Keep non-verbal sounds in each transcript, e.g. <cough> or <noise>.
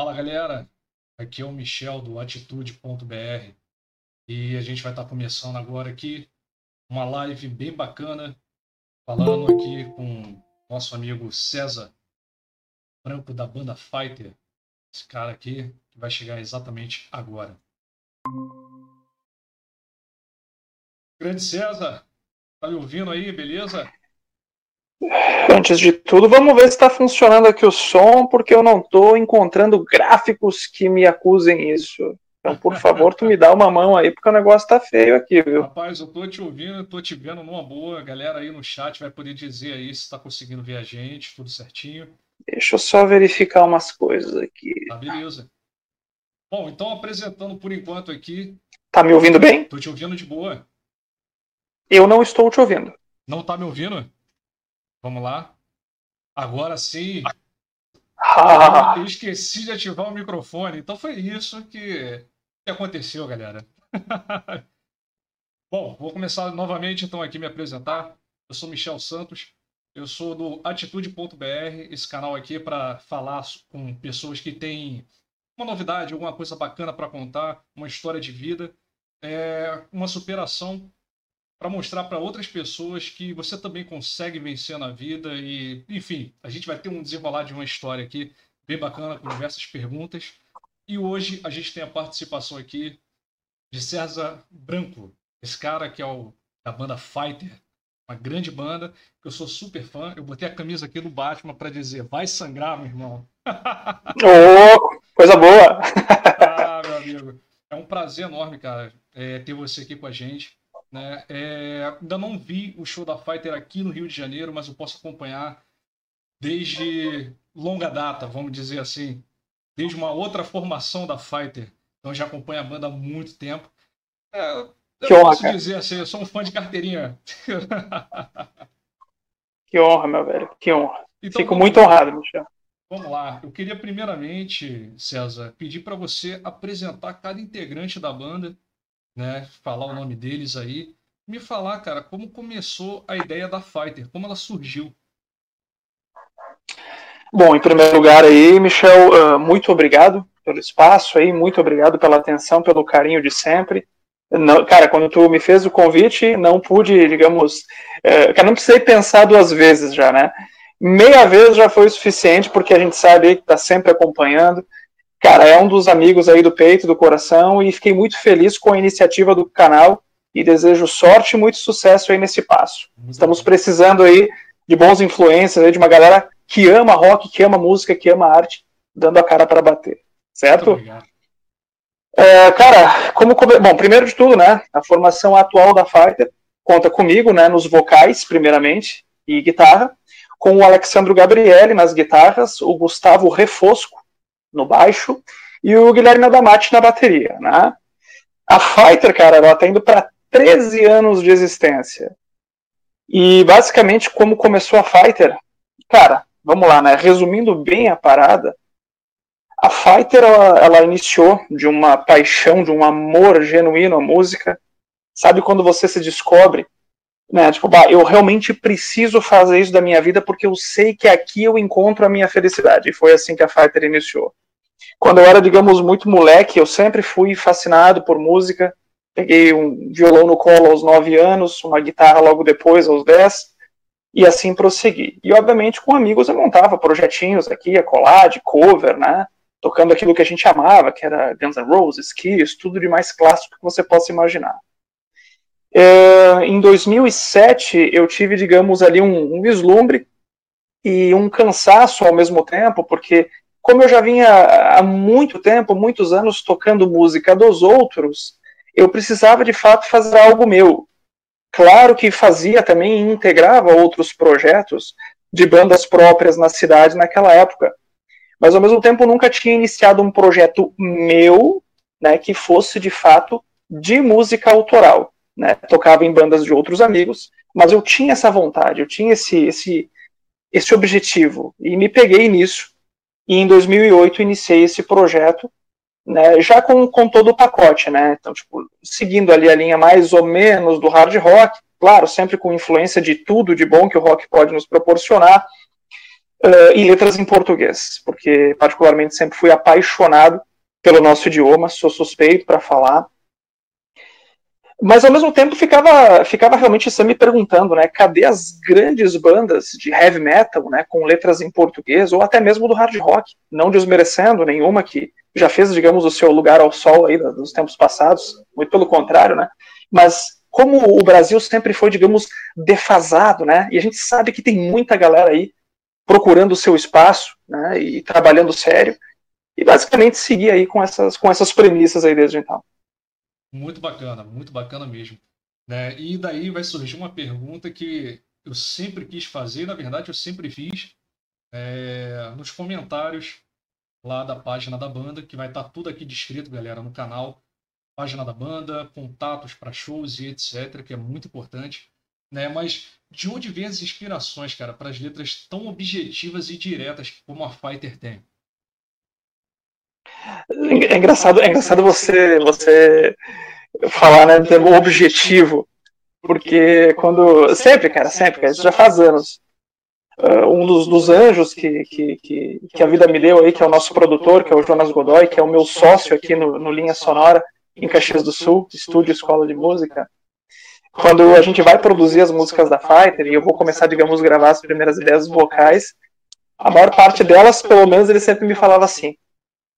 Fala galera, aqui é o Michel do Atitude.br e a gente vai estar começando agora aqui uma live bem bacana, falando aqui com nosso amigo César Branco da banda Fighter, esse cara aqui que vai chegar exatamente agora. Grande César, tá me ouvindo aí, beleza? Antes de tudo, vamos ver se está funcionando aqui o som, porque eu não estou encontrando gráficos que me acusem isso. Então, por favor, tu me dá uma mão aí, porque o negócio tá feio aqui, viu? Rapaz, eu tô te ouvindo, tô te vendo numa boa. A galera aí no chat vai poder dizer aí se tá conseguindo ver a gente, tudo certinho. Deixa eu só verificar umas coisas aqui. Tá, beleza. Bom, então apresentando por enquanto aqui. Tá me ouvindo bem? Tô te ouvindo de boa. Eu não estou te ouvindo. Não tá me ouvindo? Vamos lá. Agora sim. Ah. Eu esqueci de ativar o microfone. Então foi isso que, que aconteceu, galera. <laughs> Bom, vou começar novamente então aqui me apresentar. Eu sou Michel Santos. Eu sou do Atitude.br. Esse canal aqui é para falar com pessoas que têm uma novidade, alguma coisa bacana para contar, uma história de vida, é, uma superação para mostrar para outras pessoas que você também consegue vencer na vida e, enfim, a gente vai ter um desenrolar de uma história aqui bem bacana com diversas perguntas. E hoje a gente tem a participação aqui de César Branco, esse cara que é o da banda Fighter, uma grande banda que eu sou super fã. Eu botei a camisa aqui do Batman para dizer: vai sangrar, meu irmão. <laughs> oh, coisa boa! ah, meu amigo, é um prazer enorme, cara, é, ter você aqui com a gente. Né? É, ainda não vi o show da Fighter aqui no Rio de Janeiro, mas eu posso acompanhar desde longa data, vamos dizer assim, desde uma outra formação da Fighter. Então já acompanho a banda há muito tempo. É, eu que posso honra, dizer assim, eu sou um fã de carteirinha. <laughs> que honra, meu velho, que honra. Então, Fico muito honrado, Michel. Vamos lá. Eu queria primeiramente, César, pedir para você apresentar cada integrante da banda né? Falar o nome deles aí. Me falar, cara, como começou a ideia da Fighter, como ela surgiu. Bom, em primeiro lugar aí, Michel, uh, muito obrigado pelo espaço aí, muito obrigado pela atenção, pelo carinho de sempre. Não, cara, quando tu me fez o convite, não pude, digamos, uh, cara, não precisei pensar duas vezes já, né? Meia vez já foi o suficiente, porque a gente sabe que está sempre acompanhando, cara, é um dos amigos aí do peito, do coração, e fiquei muito feliz com a iniciativa do canal e desejo sorte e muito sucesso aí nesse passo. Estamos precisando aí de bons influências, de uma galera que ama rock, que ama música, que ama arte, dando a cara para bater, certo? É, cara, como bom, primeiro de tudo, né, a formação atual da Fighter conta comigo, né, nos vocais, primeiramente, e guitarra, com o Alexandro Gabriele nas guitarras, o Gustavo Refosco no baixo e o Guilherme Adamati na bateria, né? A Fighter, cara, ela tá indo para 13 anos de existência. E basicamente como começou a Fighter, cara, vamos lá, né? Resumindo bem a parada, a Fighter ela, ela iniciou de uma paixão, de um amor genuíno à música. Sabe quando você se descobre né? Tipo, bah, eu realmente preciso fazer isso da minha vida porque eu sei que aqui eu encontro a minha felicidade. E foi assim que a Fighter iniciou. Quando eu era, digamos, muito moleque, eu sempre fui fascinado por música. Peguei um violão no colo aos 9 anos, uma guitarra logo depois, aos 10, e assim prossegui. E, obviamente, com amigos eu montava projetinhos aqui, a colar, de cover, né? Tocando aquilo que a gente amava, que era Guns N' Roses, Kiss, tudo de mais clássico que você possa imaginar. É, em 2007, eu tive, digamos, ali um, um vislumbre e um cansaço ao mesmo tempo, porque como eu já vinha há muito tempo, muitos anos tocando música dos outros, eu precisava de fato fazer algo meu. Claro que fazia também e integrava outros projetos de bandas próprias na cidade naquela época, mas ao mesmo tempo nunca tinha iniciado um projeto meu, né, que fosse de fato de música autoral né, tocava em bandas de outros amigos, mas eu tinha essa vontade, eu tinha esse, esse, esse objetivo, e me peguei nisso, e em 2008 iniciei esse projeto, né, já com, com todo o pacote, né, então, tipo, seguindo ali a linha mais ou menos do hard rock, claro, sempre com influência de tudo de bom que o rock pode nos proporcionar, uh, e letras em português, porque particularmente sempre fui apaixonado pelo nosso idioma, sou suspeito para falar. Mas ao mesmo tempo ficava, ficava realmente me perguntando, né, cadê as grandes bandas de heavy metal, né, com letras em português, ou até mesmo do hard rock, não desmerecendo nenhuma que já fez, digamos, o seu lugar ao sol aí nos tempos passados, muito pelo contrário, né, mas como o Brasil sempre foi, digamos, defasado, né, e a gente sabe que tem muita galera aí procurando o seu espaço, né, e trabalhando sério, e basicamente seguir aí com essas, com essas premissas aí desde então. Muito bacana, muito bacana mesmo. Né? E daí vai surgir uma pergunta que eu sempre quis fazer, na verdade eu sempre fiz, é, nos comentários lá da página da banda, que vai estar tá tudo aqui descrito, galera, no canal. Página da banda, contatos para shows e etc., que é muito importante. Né? Mas de onde vem as inspirações, cara, para as letras tão objetivas e diretas como a Fighter tem? É engraçado, é engraçado você, você falar, né, termo objetivo, porque quando, sempre, cara, sempre, cara, isso já faz anos, uh, um dos, dos anjos que, que, que, que, a vida me deu aí, que é o nosso produtor, que é o Jonas Godoy, que é o meu sócio aqui no, no Linha Sonora, em Caxias do Sul, estúdio Escola de Música, quando a gente vai produzir as músicas da Fighter, e eu vou começar, digamos, gravar as primeiras ideias vocais, a maior parte delas, pelo menos, ele sempre me falava assim,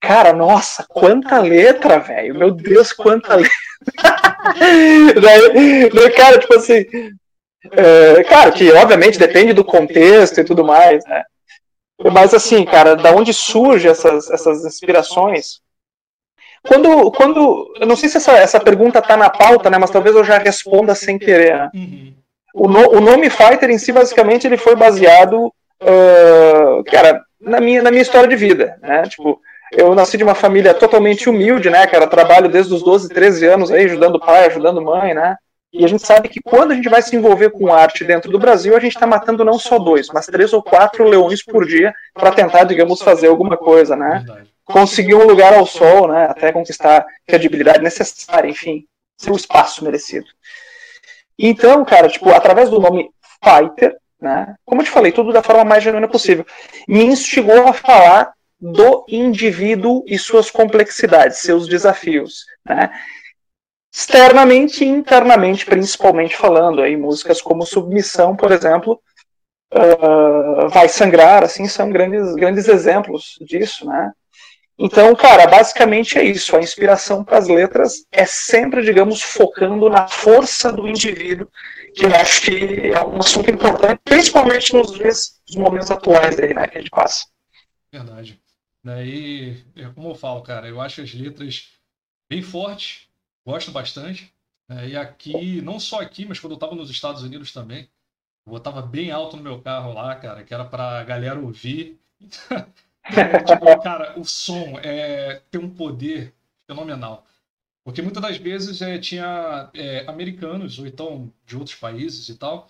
Cara, nossa, quanta letra, velho. Meu Deus, quanta letra. <laughs> daí, daí, cara, tipo assim. É, cara, que obviamente depende do contexto e tudo mais, né? Mas assim, cara, da onde surgem essas, essas inspirações? Quando, quando. Eu não sei se essa, essa pergunta tá na pauta, né? Mas talvez eu já responda sem querer. Né? Uhum. O, no, o nome Fighter em si, basicamente, ele foi baseado, uh, cara, na minha, na minha história de vida, né? Tipo, eu nasci de uma família totalmente humilde, né, cara? Trabalho desde os 12, 13 anos aí, ajudando pai, ajudando mãe, né? E a gente sabe que quando a gente vai se envolver com arte dentro do Brasil, a gente está matando não só dois, mas três ou quatro leões por dia para tentar, digamos, fazer alguma coisa, né? Conseguir um lugar ao sol, né? Até conquistar a credibilidade necessária, enfim, seu espaço merecido. Então, cara, tipo, através do nome Fighter, né? Como eu te falei, tudo da forma mais genuína possível, me instigou a falar do indivíduo e suas complexidades, seus desafios. Né? Externamente e internamente, principalmente falando, aí músicas como Submissão, por exemplo, uh, Vai Sangrar, assim, são grandes, grandes exemplos disso, né? Então, cara, basicamente é isso. A inspiração para as letras é sempre, digamos, focando na força do indivíduo, que eu acho que é um assunto importante, principalmente nos dias, nos momentos atuais aí, né, que a gente passa. Verdade. Né? E é como eu falo, cara, eu acho as letras bem fortes, gosto bastante. Né? E aqui, não só aqui, mas quando eu estava nos Estados Unidos também, eu botava bem alto no meu carro lá, cara, que era pra galera ouvir. <laughs> tipo, cara, o som é, tem um poder fenomenal. Porque muitas das vezes é, tinha é, americanos, ou então de outros países e tal,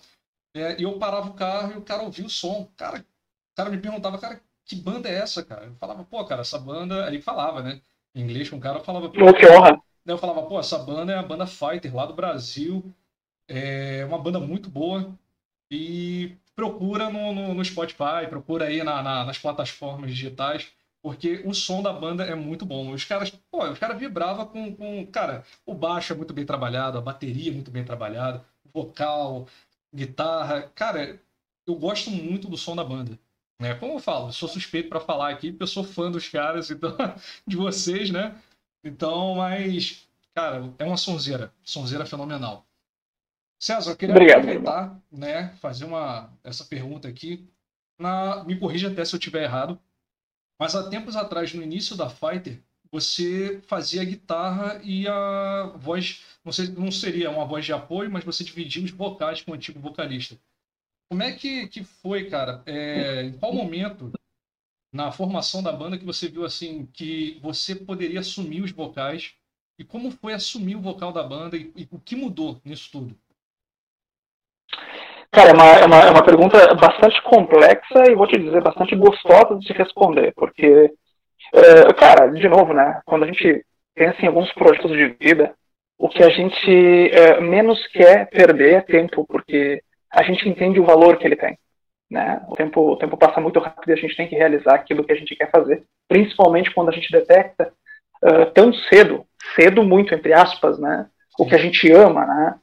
é, e eu parava o carro e o cara ouvia o som. Cara, o cara me perguntava, cara, que banda é essa, cara? Eu falava, pô, cara, essa banda. Aí falava, né? Em inglês com o cara, eu falava. Pô, que honra. Eu falava, pô, essa banda é a banda Fighter lá do Brasil. É uma banda muito boa. E procura no, no, no Spotify, procura aí na, na, nas plataformas digitais, porque o som da banda é muito bom. Os caras, pô, os caras vibravam com, com. Cara, o baixo é muito bem trabalhado, a bateria é muito bem trabalhada, vocal, guitarra. Cara, eu gosto muito do som da banda. Né? Como eu falo, eu sou suspeito para falar aqui, porque eu sou fã dos caras, então, <laughs> de vocês, né? Então, mas, cara, é uma sonzeira, sonzeira fenomenal. César, eu queria Obrigado, aproveitar, né, fazer uma, essa pergunta aqui. Na, me corrija até se eu estiver errado, mas há tempos atrás, no início da Fighter, você fazia a guitarra e a voz, não, sei, não seria uma voz de apoio, mas você dividia os vocais com o antigo vocalista. Como é que, que foi, cara? É, em qual momento na formação da banda que você viu assim que você poderia assumir os vocais e como foi assumir o vocal da banda e, e o que mudou nisso tudo? Cara, é uma, é, uma, é uma pergunta bastante complexa e vou te dizer bastante gostosa de se responder, porque, é, cara, de novo, né? Quando a gente pensa em alguns projetos de vida, o que a gente é, menos quer perder é tempo, porque a gente entende o valor que ele tem. Né? O, tempo, o tempo passa muito rápido e a gente tem que realizar aquilo que a gente quer fazer, principalmente quando a gente detecta uh, tão cedo, cedo muito entre aspas, né? o que a gente ama, né?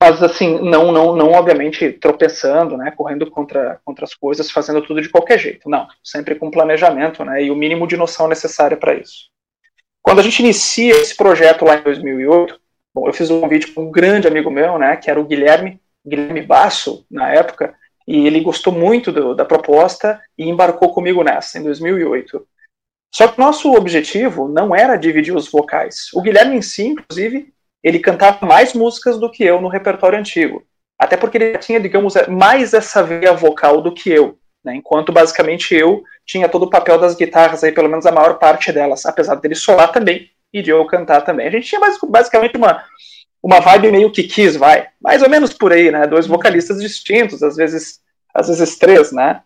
mas assim, não, não, não obviamente tropeçando, né, correndo contra, contra as coisas, fazendo tudo de qualquer jeito, não, sempre com planejamento, né, e o mínimo de noção necessária para isso. Quando a gente inicia esse projeto lá em 2008, bom, eu fiz um convite com um grande amigo meu, né, que era o Guilherme, Guilherme Basso, na época, e ele gostou muito do, da proposta e embarcou comigo nessa, em 2008. Só que nosso objetivo não era dividir os vocais. O Guilherme em si, inclusive, ele cantava mais músicas do que eu no repertório antigo. Até porque ele tinha, digamos, mais essa veia vocal do que eu. Né? Enquanto basicamente eu tinha todo o papel das guitarras aí, pelo menos a maior parte delas, apesar dele solar também e de eu cantar também. A gente tinha basicamente uma, uma vibe meio que quis, vai. Mais ou menos por aí, né? Dois vocalistas distintos, às vezes, às vezes três, né?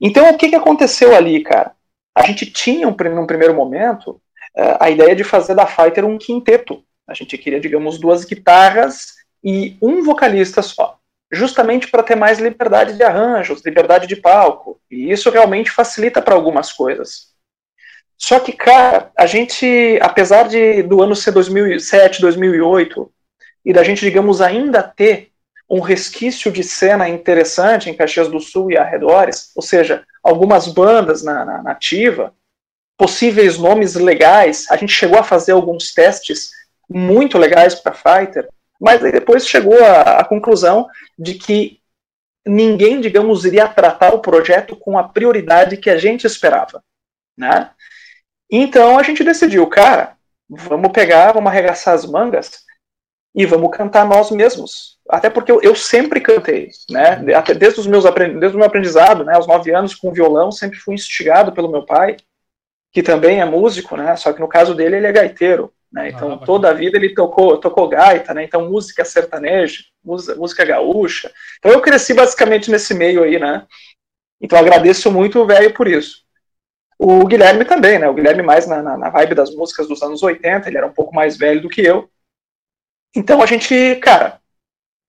Então, o que, que aconteceu ali, cara? A gente tinha, um, num primeiro momento, eh, a ideia de fazer da Fighter um quinteto. A gente queria, digamos, duas guitarras e um vocalista só, justamente para ter mais liberdade de arranjos, liberdade de palco. E isso realmente facilita para algumas coisas. Só que, cara, a gente, apesar de do ano ser 2007, 2008, e da gente, digamos, ainda ter um resquício de cena interessante em Caxias do Sul e arredores, ou seja, algumas bandas na, na, ativa, possíveis nomes legais, a gente chegou a fazer alguns testes muito legais para Fighter, mas depois chegou à, conclusão de que ninguém, digamos, iria tratar o projeto com a prioridade que a gente esperava, né? Então a gente decidiu, cara, vamos pegar, vamos arregaçar as mangas e vamos cantar nós mesmos. Até porque eu, eu sempre cantei, né? Até desde os meus desde o meu aprendizado, né? Aos nove anos com violão, sempre fui instigado pelo meu pai, que também é músico, né? Só que no caso dele ele é gaiteiro. Né? Então, ah, toda a vida ele tocou, tocou gaita, né? então música sertaneja, música, música gaúcha. Então, eu cresci basicamente nesse meio aí, né? Então, agradeço muito o velho por isso. O Guilherme também, né? O Guilherme mais na, na, na, vibe das músicas dos anos 80, ele era um pouco mais velho do que eu. Então, a gente, cara,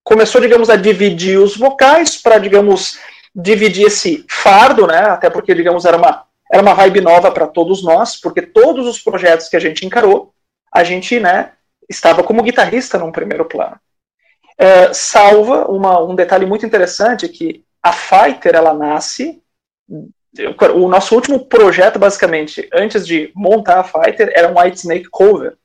começou, digamos, a dividir os vocais para, digamos, dividir esse fardo, né? Até porque, digamos, era uma, era uma vibe nova para todos nós, porque todos os projetos que a gente encarou, a gente né, estava como guitarrista num primeiro plano. É, salva uma, um detalhe muito interessante que a Fighter ela nasce o nosso último projeto basicamente antes de montar a Fighter era um White Snake cover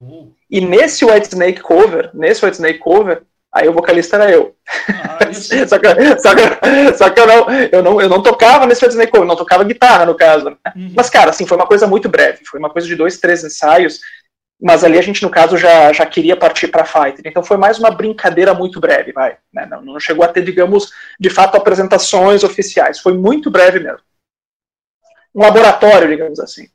uhum. e nesse White Snake cover nesse White Snake cover aí o vocalista era eu ah, <laughs> só, que, só, que, só que eu não eu não eu não tocava nesse White Snake cover não tocava guitarra no caso né? uhum. mas cara assim foi uma coisa muito breve foi uma coisa de dois três ensaios mas ali a gente, no caso, já, já queria partir para Fighter. Então foi mais uma brincadeira muito breve, vai. Né? Não, não, chegou a ter, digamos, de fato, apresentações oficiais. Foi muito breve mesmo. Um laboratório, digamos assim.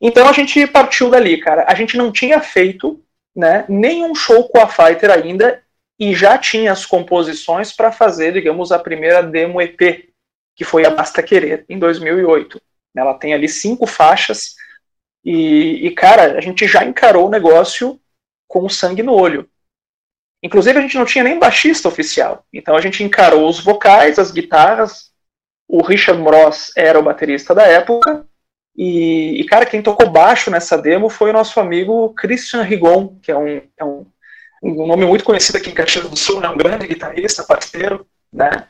Então a gente partiu dali, cara. A gente não tinha feito né, nenhum show com a Fighter ainda e já tinha as composições para fazer, digamos, a primeira demo EP, que foi a Basta Querer, em 2008. Ela tem ali cinco faixas e, e, cara, a gente já encarou o negócio com o sangue no olho. Inclusive, a gente não tinha nem baixista oficial. Então, a gente encarou os vocais, as guitarras. O Richard Moss era o baterista da época. E, e, cara, quem tocou baixo nessa demo foi o nosso amigo Christian Rigon, que é um, é um, um nome muito conhecido aqui em Caxias do Sul, né? um grande guitarrista, parceiro, né?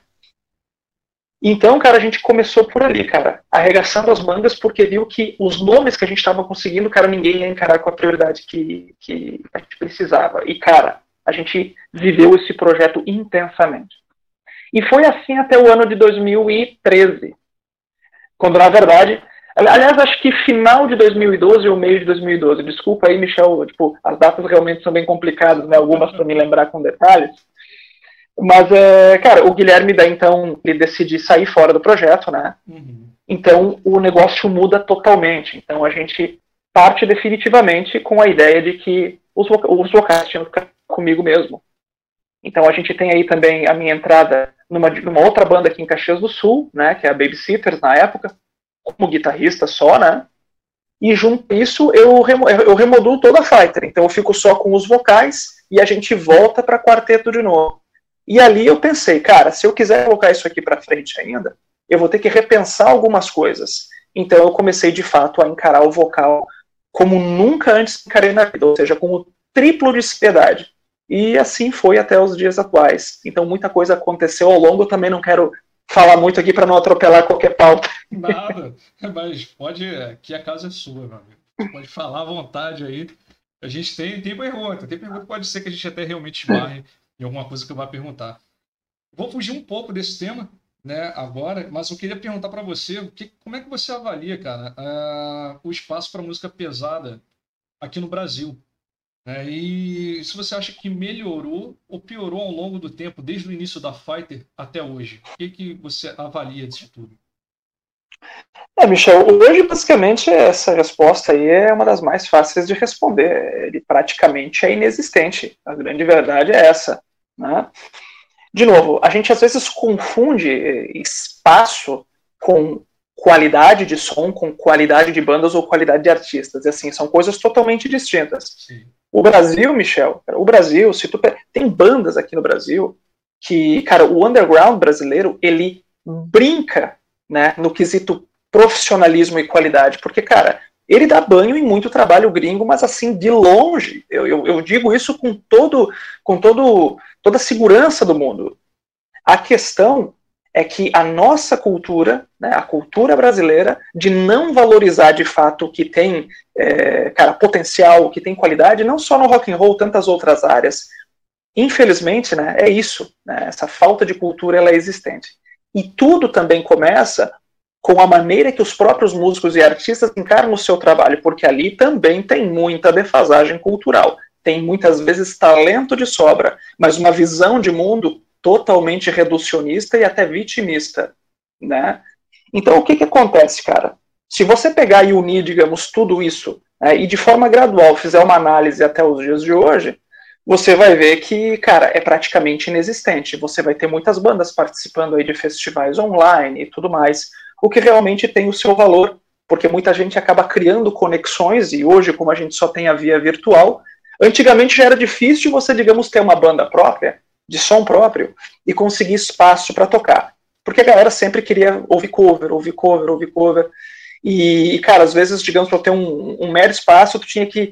Então, cara, a gente começou por ali, cara, arregaçando as mangas, porque viu que os nomes que a gente estava conseguindo, cara, ninguém ia encarar com a prioridade que, que a gente precisava. E, cara, a gente viveu esse projeto intensamente. E foi assim até o ano de 2013, quando, na verdade, aliás, acho que final de 2012 ou meio de 2012, desculpa aí, Michel, tipo, as datas realmente são bem complicadas, né, algumas para me lembrar com detalhes, mas, é, cara, o Guilherme daí então ele decide sair fora do projeto, né? Uhum. Então o negócio muda totalmente. Então a gente parte definitivamente com a ideia de que os, os vocais tinham que ficar comigo mesmo. Então a gente tem aí também a minha entrada numa, numa outra banda aqui em Caxias do Sul, né? Que é a Babysitters na época, como guitarrista só, né? E junto a isso eu, eu remodulo toda a Fighter. Então eu fico só com os vocais e a gente volta para quarteto de novo. E ali eu pensei, cara, se eu quiser colocar isso aqui para frente ainda, eu vou ter que repensar algumas coisas. Então eu comecei de fato a encarar o vocal como nunca antes encarei na vida, ou seja, com o triplo de seriedade. E assim foi até os dias atuais. Então muita coisa aconteceu ao longo, eu também não quero falar muito aqui para não atropelar qualquer pauta. Nada, <laughs> mas pode, aqui a casa é sua, meu amigo. Pode falar à vontade aí. A gente tem, tem pergunta, tem pergunta, pode ser que a gente até realmente esbarre em alguma coisa que eu vá perguntar. Vou fugir um pouco desse tema, né, agora, mas eu queria perguntar para você, que, como é que você avalia, cara, uh, o espaço para música pesada aqui no Brasil? Né? E se você acha que melhorou ou piorou ao longo do tempo, desde o início da Fighter até hoje? O que, que você avalia disso tudo? É, Michel, hoje basicamente essa resposta aí é uma das mais fáceis de responder. Ele praticamente é inexistente. A grande verdade é essa. Né? De novo, a gente às vezes confunde espaço com qualidade de som, com qualidade de bandas ou qualidade de artistas. E assim, são coisas totalmente distintas. Sim. O Brasil, Michel, o Brasil, se tu tem bandas aqui no Brasil que, cara, o underground brasileiro, ele brinca, né, no quesito profissionalismo e qualidade, porque, cara, ele dá banho em muito trabalho gringo, mas assim, de longe, eu, eu, eu digo isso com todo, com todo, toda a segurança do mundo. A questão é que a nossa cultura, né, a cultura brasileira, de não valorizar de fato o que tem, é, cara, potencial, o que tem qualidade, não só no rock and roll, tantas outras áreas. Infelizmente, né, é isso. Né, essa falta de cultura ela é existente. E tudo também começa com a maneira que os próprios músicos e artistas encaram o seu trabalho, porque ali também tem muita defasagem cultural. Tem muitas vezes talento de sobra, mas uma visão de mundo totalmente reducionista e até vitimista, né? Então, o que que acontece, cara? Se você pegar e unir, digamos, tudo isso né, e de forma gradual fizer uma análise até os dias de hoje, você vai ver que, cara, é praticamente inexistente. Você vai ter muitas bandas participando aí de festivais online e tudo mais o que realmente tem o seu valor, porque muita gente acaba criando conexões, e hoje, como a gente só tem a via virtual, antigamente já era difícil você, digamos, ter uma banda própria, de som próprio, e conseguir espaço para tocar. Porque a galera sempre queria ouvir cover, ouvir cover, ouvir cover. E, cara, às vezes, digamos, para ter um, um mero espaço, tu tinha que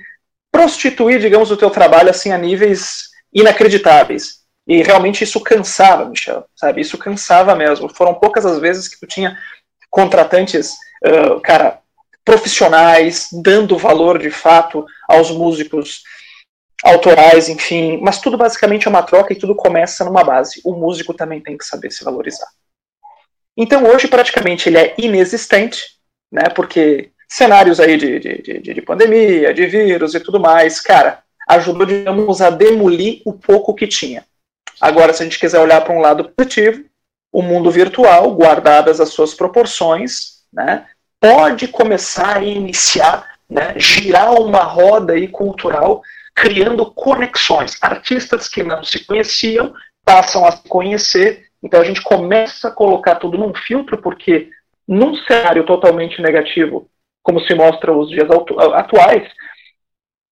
prostituir, digamos, o teu trabalho assim a níveis inacreditáveis. E realmente isso cansava, Michel, sabe? Isso cansava mesmo. Foram poucas as vezes que tu tinha contratantes, uh, cara, profissionais, dando valor de fato aos músicos autorais, enfim, mas tudo basicamente é uma troca e tudo começa numa base. O músico também tem que saber se valorizar. Então hoje praticamente ele é inexistente, né? Porque cenários aí de, de, de, de pandemia, de vírus e tudo mais, cara, ajudou, digamos, a demolir o pouco que tinha. Agora, se a gente quiser olhar para um lado positivo, o mundo virtual, guardadas as suas proporções, né, pode começar a iniciar, né, girar uma roda aí cultural, criando conexões. Artistas que não se conheciam passam a se conhecer, então a gente começa a colocar tudo num filtro, porque num cenário totalmente negativo, como se mostra os dias atuais,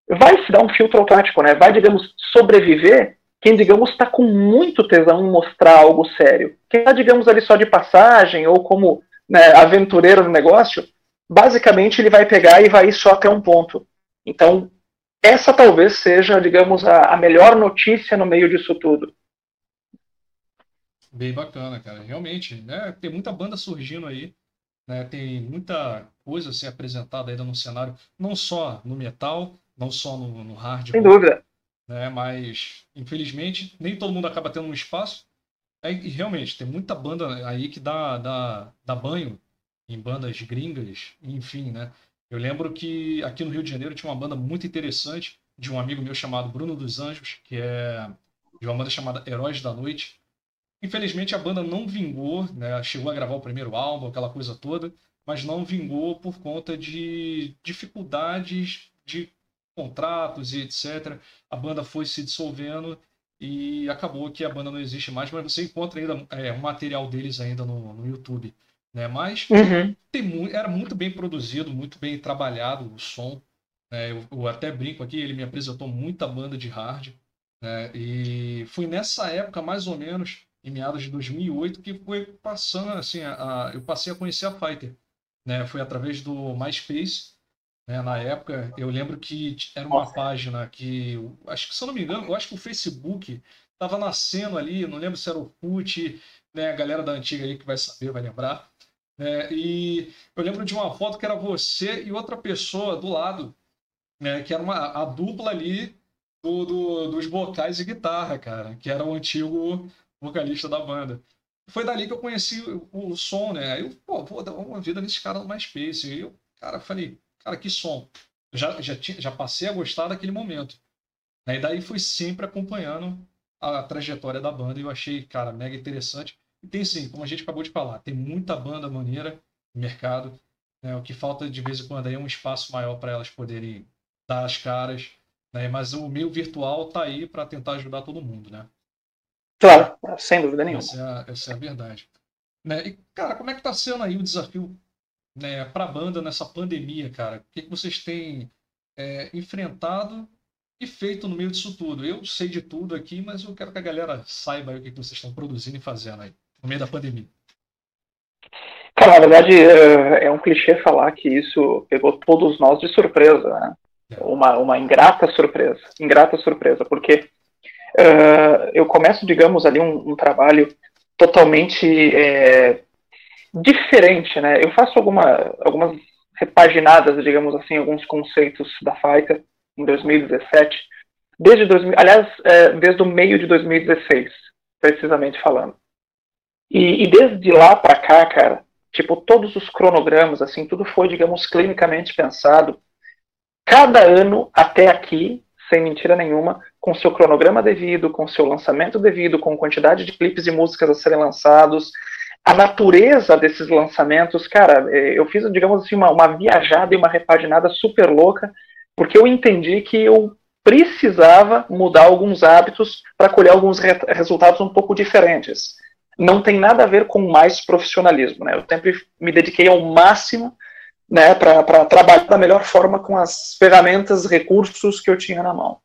vai se dar um filtro automático, né? Vai, digamos, sobreviver quem, digamos, está com muito tesão em mostrar algo sério. Quem está, digamos, ali só de passagem ou como né, aventureiro no negócio, basicamente ele vai pegar e vai ir só até um ponto. Então, essa talvez seja, digamos, a, a melhor notícia no meio disso tudo. Bem bacana, cara. Realmente, né? Tem muita banda surgindo aí. Né? Tem muita coisa a ser apresentada ainda no cenário, não só no metal, não só no, no hard. Sem dúvida né? Mas infelizmente nem todo mundo acaba tendo um espaço. É, e realmente tem muita banda aí que dá, dá, dá banho em bandas gringas, enfim, né? Eu lembro que aqui no Rio de Janeiro tinha uma banda muito interessante de um amigo meu chamado Bruno dos Anjos, que é de uma banda chamada Heróis da Noite. Infelizmente a banda não vingou, né? Chegou a gravar o primeiro álbum, aquela coisa toda, mas não vingou por conta de dificuldades de contratos e etc. A banda foi se dissolvendo e acabou que a banda não existe mais, mas você encontra ainda é, um material deles ainda no, no YouTube. Né? Mas uhum. tem, era muito bem produzido, muito bem trabalhado o som. Né? Eu, eu, até brinco aqui, ele me apresentou muita banda de hard. Né? E foi nessa época, mais ou menos, em meados de 2008, que foi passando, assim, a, a, eu passei a conhecer a Fighter. Né? Foi através do MySpace. Né? Na época, eu lembro que era uma Nossa. página que, acho que se eu não me engano, eu acho que o Facebook estava nascendo ali, não lembro se era o FUT, né? a galera da antiga aí que vai saber, vai lembrar. Né? E eu lembro de uma foto que era você e outra pessoa do lado, né? que era uma, a dupla ali do, do, dos vocais e guitarra, cara, que era o antigo vocalista da banda. Foi dali que eu conheci o, o som, né? Aí eu, pô, vou dar uma vida nesse cara no MySpace. E eu, cara, falei, cara, que som. Já, já, tinha, já passei a gostar daquele momento. E daí fui sempre acompanhando a trajetória da banda e eu achei, cara, mega interessante. E tem sim, como a gente acabou de falar, tem muita banda maneira no mercado. Né? O que falta de vez em quando aí é um espaço maior para elas poderem dar as caras. Né? Mas o meio virtual tá aí para tentar ajudar todo mundo, né? Claro, sem dúvida nenhuma. Essa é a, essa é a verdade. Né? E, cara, como é que tá sendo aí o desafio né, para a banda nessa pandemia, cara? O que, que vocês têm é, enfrentado e feito no meio disso tudo? Eu sei de tudo aqui, mas eu quero que a galera saiba o que, que vocês estão produzindo e fazendo aí no meio da pandemia? Cara, na verdade, é, é um clichê falar que isso pegou todos nós de surpresa, né? É. Uma, uma ingrata surpresa. Ingrata surpresa, porque uh, eu começo, digamos, ali um, um trabalho totalmente é, diferente, né? Eu faço alguma, algumas repaginadas, digamos assim, alguns conceitos da Fighter em 2017, desde 2000, aliás, é, desde o meio de 2016, precisamente falando. E, e desde lá para cá, cara, tipo, todos os cronogramas, assim, tudo foi, digamos, clinicamente pensado. Cada ano até aqui, sem mentira nenhuma, com seu cronograma devido, com seu lançamento devido, com quantidade de clipes e músicas a serem lançados, a natureza desses lançamentos, cara, é, eu fiz, digamos assim, uma, uma viajada e uma repaginada super louca, porque eu entendi que eu precisava mudar alguns hábitos para colher alguns re resultados um pouco diferentes não tem nada a ver com mais profissionalismo. Né? Eu sempre me dediquei ao máximo né, para trabalhar da melhor forma com as ferramentas, recursos que eu tinha na mão.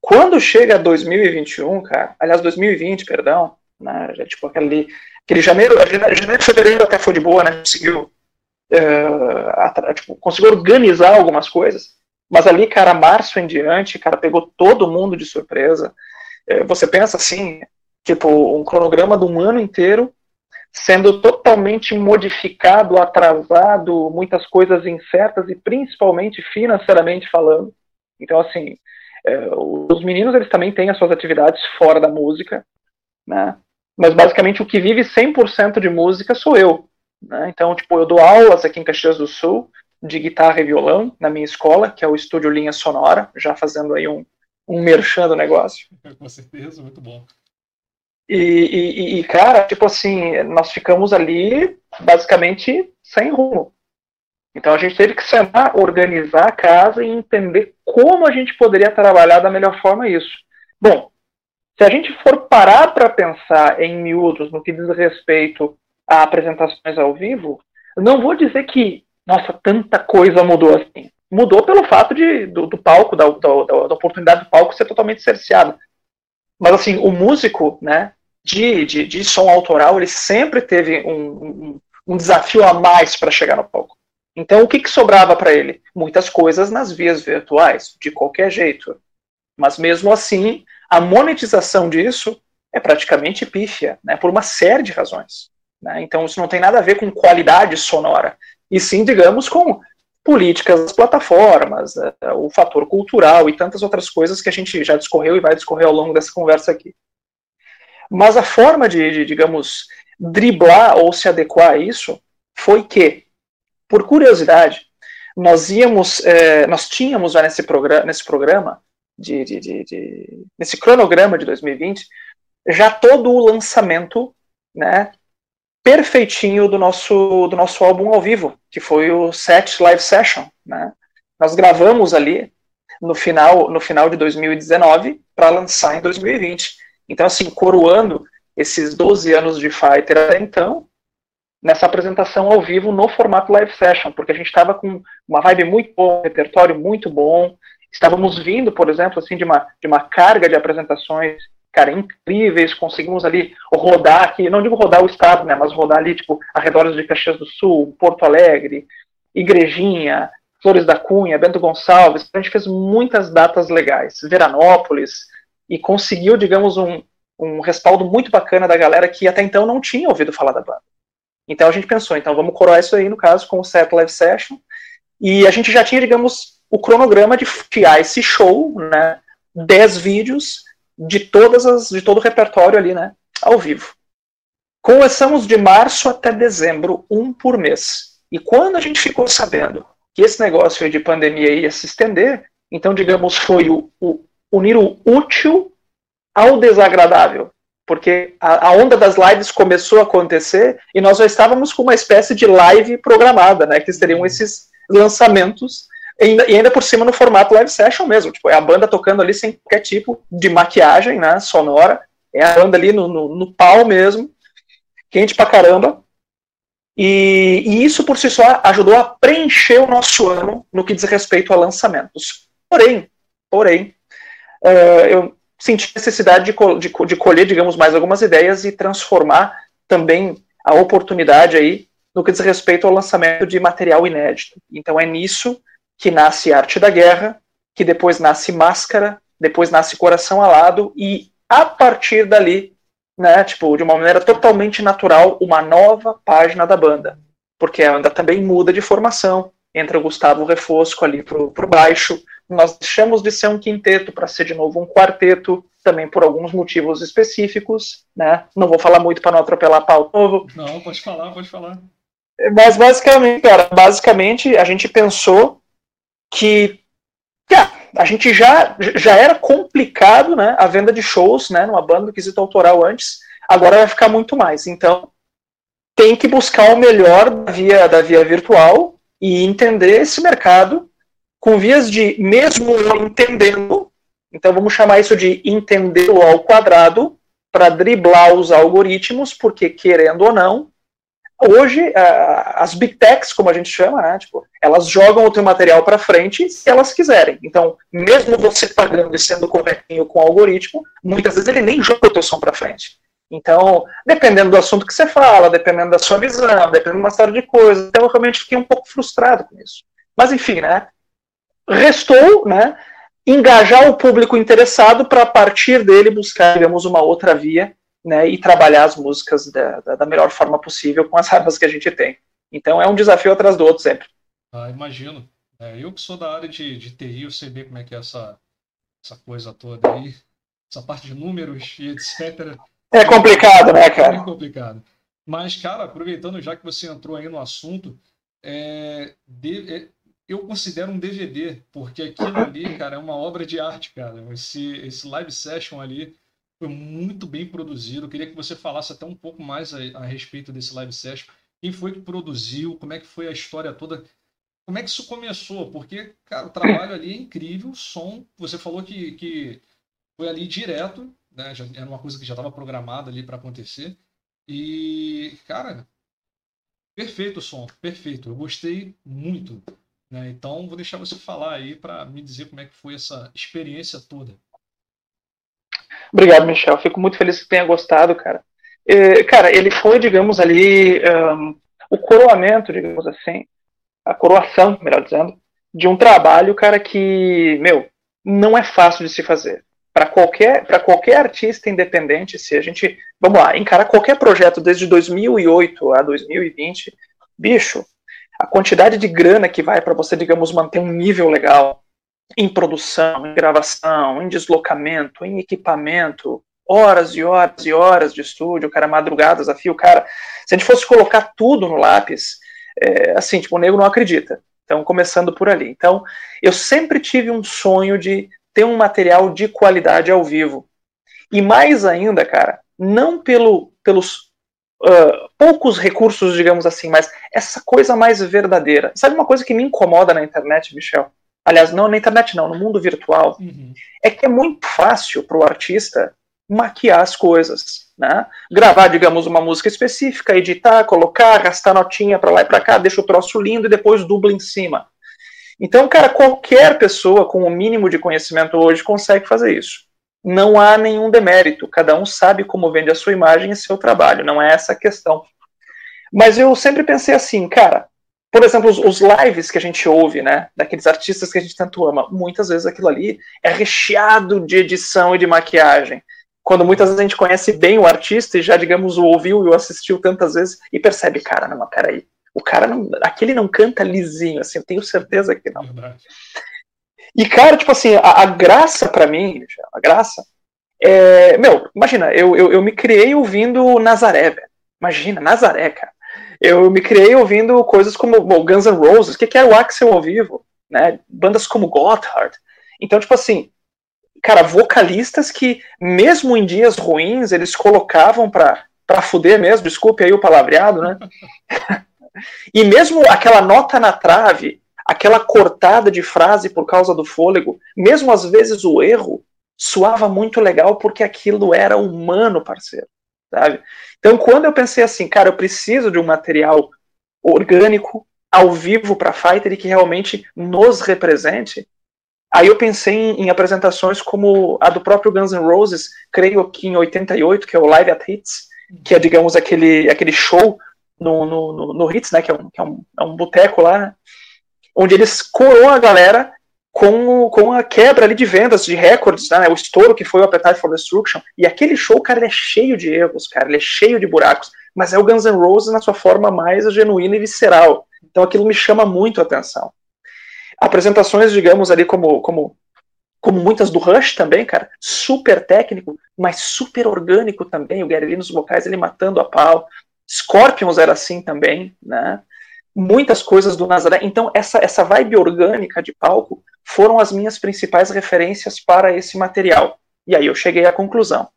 Quando chega 2021, cara, aliás, 2020, perdão, né, já, tipo aquele, aquele janeiro, janeiro, fevereiro até foi de boa, né, conseguiu, uh, tipo, conseguiu organizar algumas coisas, mas ali, cara, março em diante, cara, pegou todo mundo de surpresa. Uh, você pensa assim, tipo, um cronograma de um ano inteiro sendo totalmente modificado, atrasado, muitas coisas incertas e principalmente financeiramente falando. Então, assim, é, os meninos eles também têm as suas atividades fora da música, né? Mas basicamente o que vive 100% de música sou eu. Né? Então, tipo, eu dou aulas aqui em Caxias do Sul de guitarra e violão na minha escola, que é o Estúdio Linha Sonora, já fazendo aí um, um merchan do negócio. <laughs> Com certeza, muito bom. E, e, e, cara, tipo assim, nós ficamos ali basicamente sem rumo. Então a gente teve que sentar, organizar a casa e entender como a gente poderia trabalhar da melhor forma isso. Bom, se a gente for parar para pensar em miúdos no que diz respeito a apresentações ao vivo, não vou dizer que, nossa, tanta coisa mudou assim. Mudou pelo fato de, do, do palco, da, da, da oportunidade do palco ser totalmente cerceada. Mas assim, o músico, né, de, de, de som autoral, ele sempre teve um, um, um desafio a mais para chegar no palco. Então, o que, que sobrava para ele? Muitas coisas nas vias virtuais, de qualquer jeito. Mas mesmo assim, a monetização disso é praticamente pífia, né, por uma série de razões. Né? Então, isso não tem nada a ver com qualidade sonora, e sim, digamos, com políticas das plataformas, né, o fator cultural e tantas outras coisas que a gente já discorreu e vai discorrer ao longo dessa conversa aqui. Mas a forma de, de, digamos, driblar ou se adequar a isso foi que, por curiosidade, nós íamos, é, nós tínhamos já nesse, programa, nesse programa, de, de, de, nesse cronograma de 2020, já todo o lançamento, né, perfeitinho do nosso, do nosso álbum ao vivo, que foi o Set Live Session, né? Nós gravamos ali no final, no final de 2019 para lançar em 2020. Então, assim, coroando esses 12 anos de Fighter até então, nessa apresentação ao vivo no formato live session, porque a gente estava com uma vibe muito boa, um repertório muito bom, estávamos vindo, por exemplo, assim, de uma, de uma carga de apresentações, cara, incríveis, conseguimos ali rodar aqui, não digo rodar o estado, né, mas rodar ali, tipo, arredores de Caxias do Sul, Porto Alegre, Igrejinha, Flores da Cunha, Bento Gonçalves, a gente fez muitas datas legais, Veranópolis, e conseguiu, digamos, um, um respaldo muito bacana da galera que até então não tinha ouvido falar da banda. Então a gente pensou, então vamos coroar isso aí, no caso, com o set live session, e a gente já tinha, digamos, o cronograma de criar esse show, né, 10 vídeos de todas as, de todo o repertório ali, né, ao vivo. Começamos de março até dezembro, um por mês. E quando a gente ficou sabendo que esse negócio de pandemia ia se estender, então, digamos, foi o, o unir o útil ao desagradável. Porque a, a, onda das lives começou a acontecer e nós já estávamos com uma espécie de live programada, né? Que seriam esses lançamentos, e ainda, e ainda por cima no formato live session mesmo. Tipo, é a banda tocando ali sem qualquer tipo de maquiagem, né? Sonora. É a banda ali no, no, no pau mesmo. Quente pra caramba. E, e, isso por si só ajudou a preencher o nosso ano no que diz respeito a lançamentos. Porém, porém, uh, eu senti necessidade de, de, de, colher, digamos, mais algumas ideias e transformar também a oportunidade aí no que diz respeito ao lançamento de material inédito. Então é nisso que nasce Arte da Guerra, que depois nasce Máscara, depois nasce Coração Alado e a partir dali né, tipo, de uma maneira totalmente natural, uma nova página da banda. Porque a banda também muda de formação, entra o Gustavo Refosco ali pro, pro baixo, nós deixamos de ser um quinteto para ser de novo um quarteto, também por alguns motivos específicos, né, não vou falar muito para não atropelar pau novo. Não, pode falar, pode falar. Mas basicamente, cara, basicamente a gente pensou que, cara, a gente já, já era complicado, né, a venda de shows, né, numa banda do quesito autoral antes, agora vai ficar muito mais. Então, tem que buscar o melhor da via, da via virtual e entender esse mercado com vias de, mesmo entendendo, então vamos chamar isso de entender ao quadrado, para driblar os algoritmos, porque querendo ou não, hoje as big techs, como a gente chama, né, tipo, elas jogam o teu material para frente se elas quiserem. Então, mesmo você pagando e sendo corretinho com o algoritmo, muitas vezes ele nem joga o teu som para frente. Então, dependendo do assunto que você fala, dependendo da sua visão, dependendo de uma série de coisas, então eu realmente fiquei um pouco frustrado com isso. Mas enfim, né? Restou, né? Engajar o público interessado para a partir dele buscar, digamos, uma outra via né, e trabalhar as músicas da, da, da, melhor forma possível com as <laughs> armas que a gente tem. Então é um desafio atrás do outro sempre. Ah, imagino. É, eu que sou da área de, de TI, eu sei bem como é que é essa, essa coisa toda aí, essa parte de números e etc. É complicado, né, cara? É complicado. Mas, cara, aproveitando já que você entrou aí no assunto, é, de, é, eu considero um DVD, porque aquilo ali, cara, é uma obra de arte, cara. Esse, esse live session ali foi muito bem produzido. Eu queria que você falasse até um pouco mais a, a, respeito desse live session. Quem foi que produziu? Como é que foi a história toda? Como é que isso começou? Porque, cara, o trabalho ali é incrível. O som, você falou que, que foi ali direto, né? Já era uma coisa que já estava programada ali para acontecer. E, cara, perfeito o som, perfeito. Eu gostei muito. Né? Então, vou deixar você falar aí para me dizer como é que foi essa experiência toda. Obrigado, Michel. Fico muito feliz que tenha gostado, cara. É, cara, ele foi, digamos, ali um, o coroamento, digamos assim, a coroação, melhor dizendo, de um trabalho, cara, que, meu, não é fácil de se fazer. Para qualquer, qualquer artista independente, se a gente, vamos lá, encarar qualquer projeto desde 2008 a 2020, bicho, a quantidade de grana que vai para você, digamos, manter um nível legal, em produção, em gravação, em deslocamento, em equipamento, horas e horas e horas de estúdio, cara, madrugadas a fio, cara. Se a gente fosse colocar tudo no lápis, é, assim, tipo, o nego não acredita. Então, começando por ali. Então, eu sempre tive um sonho de ter um material de qualidade ao vivo. E mais ainda, cara, não pelo, pelos uh, poucos recursos, digamos assim, mas essa coisa mais verdadeira. Sabe uma coisa que me incomoda na internet, Michel? aliás, não na internet não, no mundo virtual, uhum. é que é muito fácil para o artista maquiar as coisas, né? Gravar, digamos, uma música específica, editar, colocar, arrastar notinha para lá e para cá, deixa o troço lindo e depois dubla em cima. Então, cara, qualquer pessoa com o mínimo de conhecimento hoje consegue fazer isso. Não há nenhum demérito, cada um sabe como vende a sua imagem e seu trabalho, não é essa a questão. Mas eu sempre pensei assim, cara, por exemplo, os, os, lives que a gente ouve, né, daqueles artistas que a gente tanto ama, muitas vezes aquilo ali é recheado de edição e de maquiagem. Quando muitas vezes a gente conhece bem o artista e já, digamos, o ouviu e o assistiu tantas vezes e percebe, cara, não, peraí, o cara não, aquele não canta lisinho, assim, eu tenho certeza que não. Verdade. E, cara, tipo assim, a, a graça para mim, a graça, é, meu, imagina, eu, eu, eu me criei ouvindo Nazaré, velho. Imagina, Nazaré, cara eu me criei ouvindo coisas como bom, Guns N' Roses, que, que era o Axel ao vivo, né? Bandas como Gotthard. Então, tipo assim, cara, vocalistas que, mesmo em dias ruins, eles colocavam pra, pra fuder mesmo, desculpe aí o palavreado, né? <laughs> e mesmo aquela nota na trave, aquela cortada de frase por causa do fôlego, mesmo às vezes o erro, soava muito legal porque aquilo era humano, parceiro sabe? Então, quando eu pensei assim, cara, eu preciso de um material orgânico, ao vivo para Fighter e que realmente nos represente, aí eu pensei em, em, apresentações como a do próprio Guns N' Roses, creio que em 88, que é o Live at Hits, que é, digamos, aquele, aquele show no, no, no, no Hits, né, que é um, que é um, é um boteco lá, onde eles coroam a galera com, com a quebra ali de vendas, de recordes, né, o estouro que foi o Appetite for Destruction, e aquele show, cara, ele é cheio de erros, cara, ele é cheio de buracos, mas é o Guns N' Roses na sua forma mais genuína e visceral, então aquilo me chama muito a atenção. Apresentações, digamos, ali como, como, como muitas do Rush também, cara, super técnico, mas super orgânico também, o Gary Lee nos vocais, ele matando a pau, Scorpions era assim também, né, muitas coisas do Nazaré. Então, essa, essa vibe orgânica de palco foram as minhas principais referências para esse material. E aí eu cheguei à conclusão: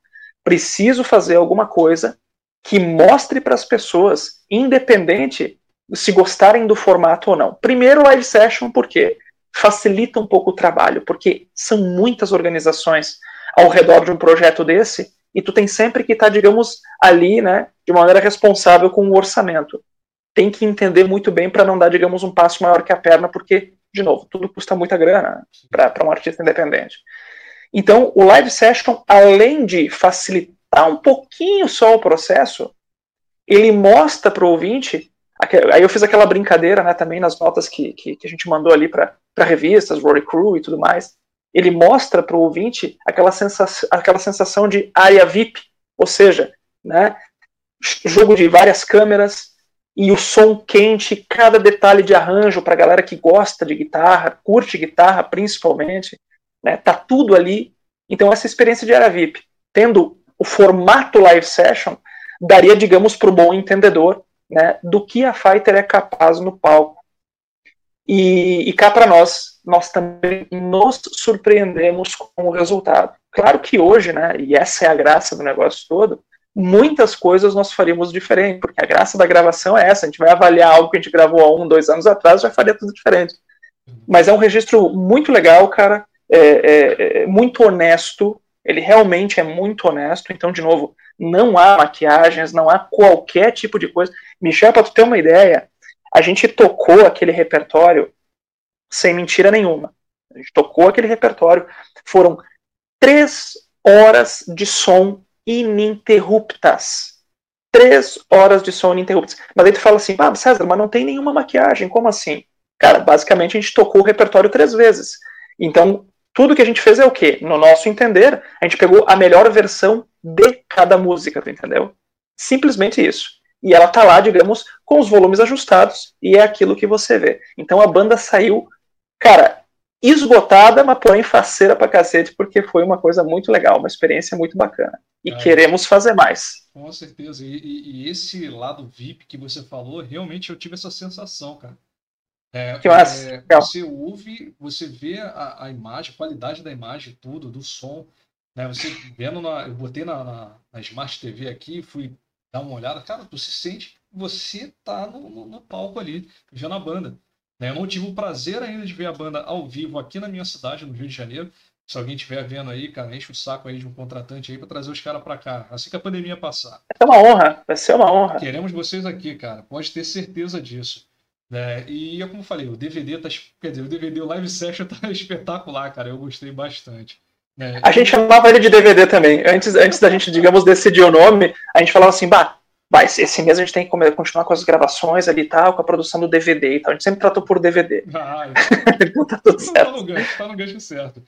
preciso fazer alguma coisa que mostre para as pessoas, independente se gostarem do formato ou não. Primeiro, live session, porque facilita um pouco o trabalho, porque são muitas organizações ao redor de um projeto desse, e tu tem sempre que estar, tá, digamos, ali, né, de maneira responsável com o orçamento tem que entender muito bem para não dar, digamos, um passo maior que a perna, porque, de novo, tudo custa muita grana para um artista independente. Então, o live session, além de facilitar um pouquinho só o processo, ele mostra para o ouvinte. Aí eu fiz aquela brincadeira né, também nas notas que, que, que a gente mandou ali para revistas, Rory Crew e tudo mais. Ele mostra para o ouvinte aquela sensação, aquela sensação de área VIP, ou seja, né, jogo de várias câmeras, e o som quente, cada detalhe de arranjo para a galera que gosta de guitarra, curte guitarra principalmente, né? Tá tudo ali. Então essa experiência de era VIP, tendo o formato live session, daria, digamos, para o bom entendedor, né, do que a Fighter é capaz no palco. E, e cá para nós, nós também nos surpreendemos com o resultado. Claro que hoje, né, e essa é a graça do negócio todo, muitas coisas nós faríamos diferente, porque a graça da gravação é essa, a gente vai avaliar algo que a gente gravou há um, dois anos atrás, já faria tudo diferente. Mas é um registro muito legal, cara, é, é, é muito honesto, ele realmente é muito honesto, então, de novo, não há maquiagens, não há qualquer tipo de coisa. Michel, para tu ter uma ideia, a gente tocou aquele repertório sem mentira nenhuma. A gente tocou aquele repertório, foram três horas de som ininterruptas. Três horas de som ininterruptas. Mas aí tu fala assim, ah, César, mas não tem nenhuma maquiagem, como assim? Cara, basicamente a gente tocou o repertório três vezes. Então, tudo que a gente fez é o quê? No nosso entender, a gente pegou a melhor versão de cada música, tu entendeu? Simplesmente isso. E ela tá lá, digamos, com os volumes ajustados, e é aquilo que você vê. Então a banda saiu, cara, esgotada, mas porém faceira pra cacete, porque foi uma coisa muito legal, uma experiência muito bacana. E queremos fazer mais. Com certeza. E, e, e, esse lado VIP que você falou, realmente eu tive essa sensação, cara. É, que massa. É, você ouve, você vê a, a, imagem, a qualidade da imagem, tudo, do som. Né? Você vendo na. Eu botei na, na, na Smart TV aqui, fui dar uma olhada, cara, tu se sente, você tá no, no, no palco ali, vendo a banda. Né? Eu não tive o prazer ainda de ver a banda ao vivo aqui na minha cidade, no Rio de Janeiro. Se alguém estiver vendo aí, cara, enche o saco aí de um contratante aí para trazer os caras para cá, assim que a pandemia passar. É uma honra, vai ser uma honra. Queremos vocês aqui, cara, pode ter certeza disso. É, e como eu falei, o DVD tá. Quer dizer, o DVD, o Live Session <laughs> tá espetacular, cara. Eu gostei bastante. É, a gente chamava ele de DVD também. Antes, antes da gente, digamos, decidir o nome, a gente falava assim, bah, bah esse mês a gente tem que continuar com as gravações ali e tal, com a produção do DVD e tal. A gente sempre tratou por DVD. Ah, <laughs> então tá tudo certo. Tá no gancho, tá no gancho certo.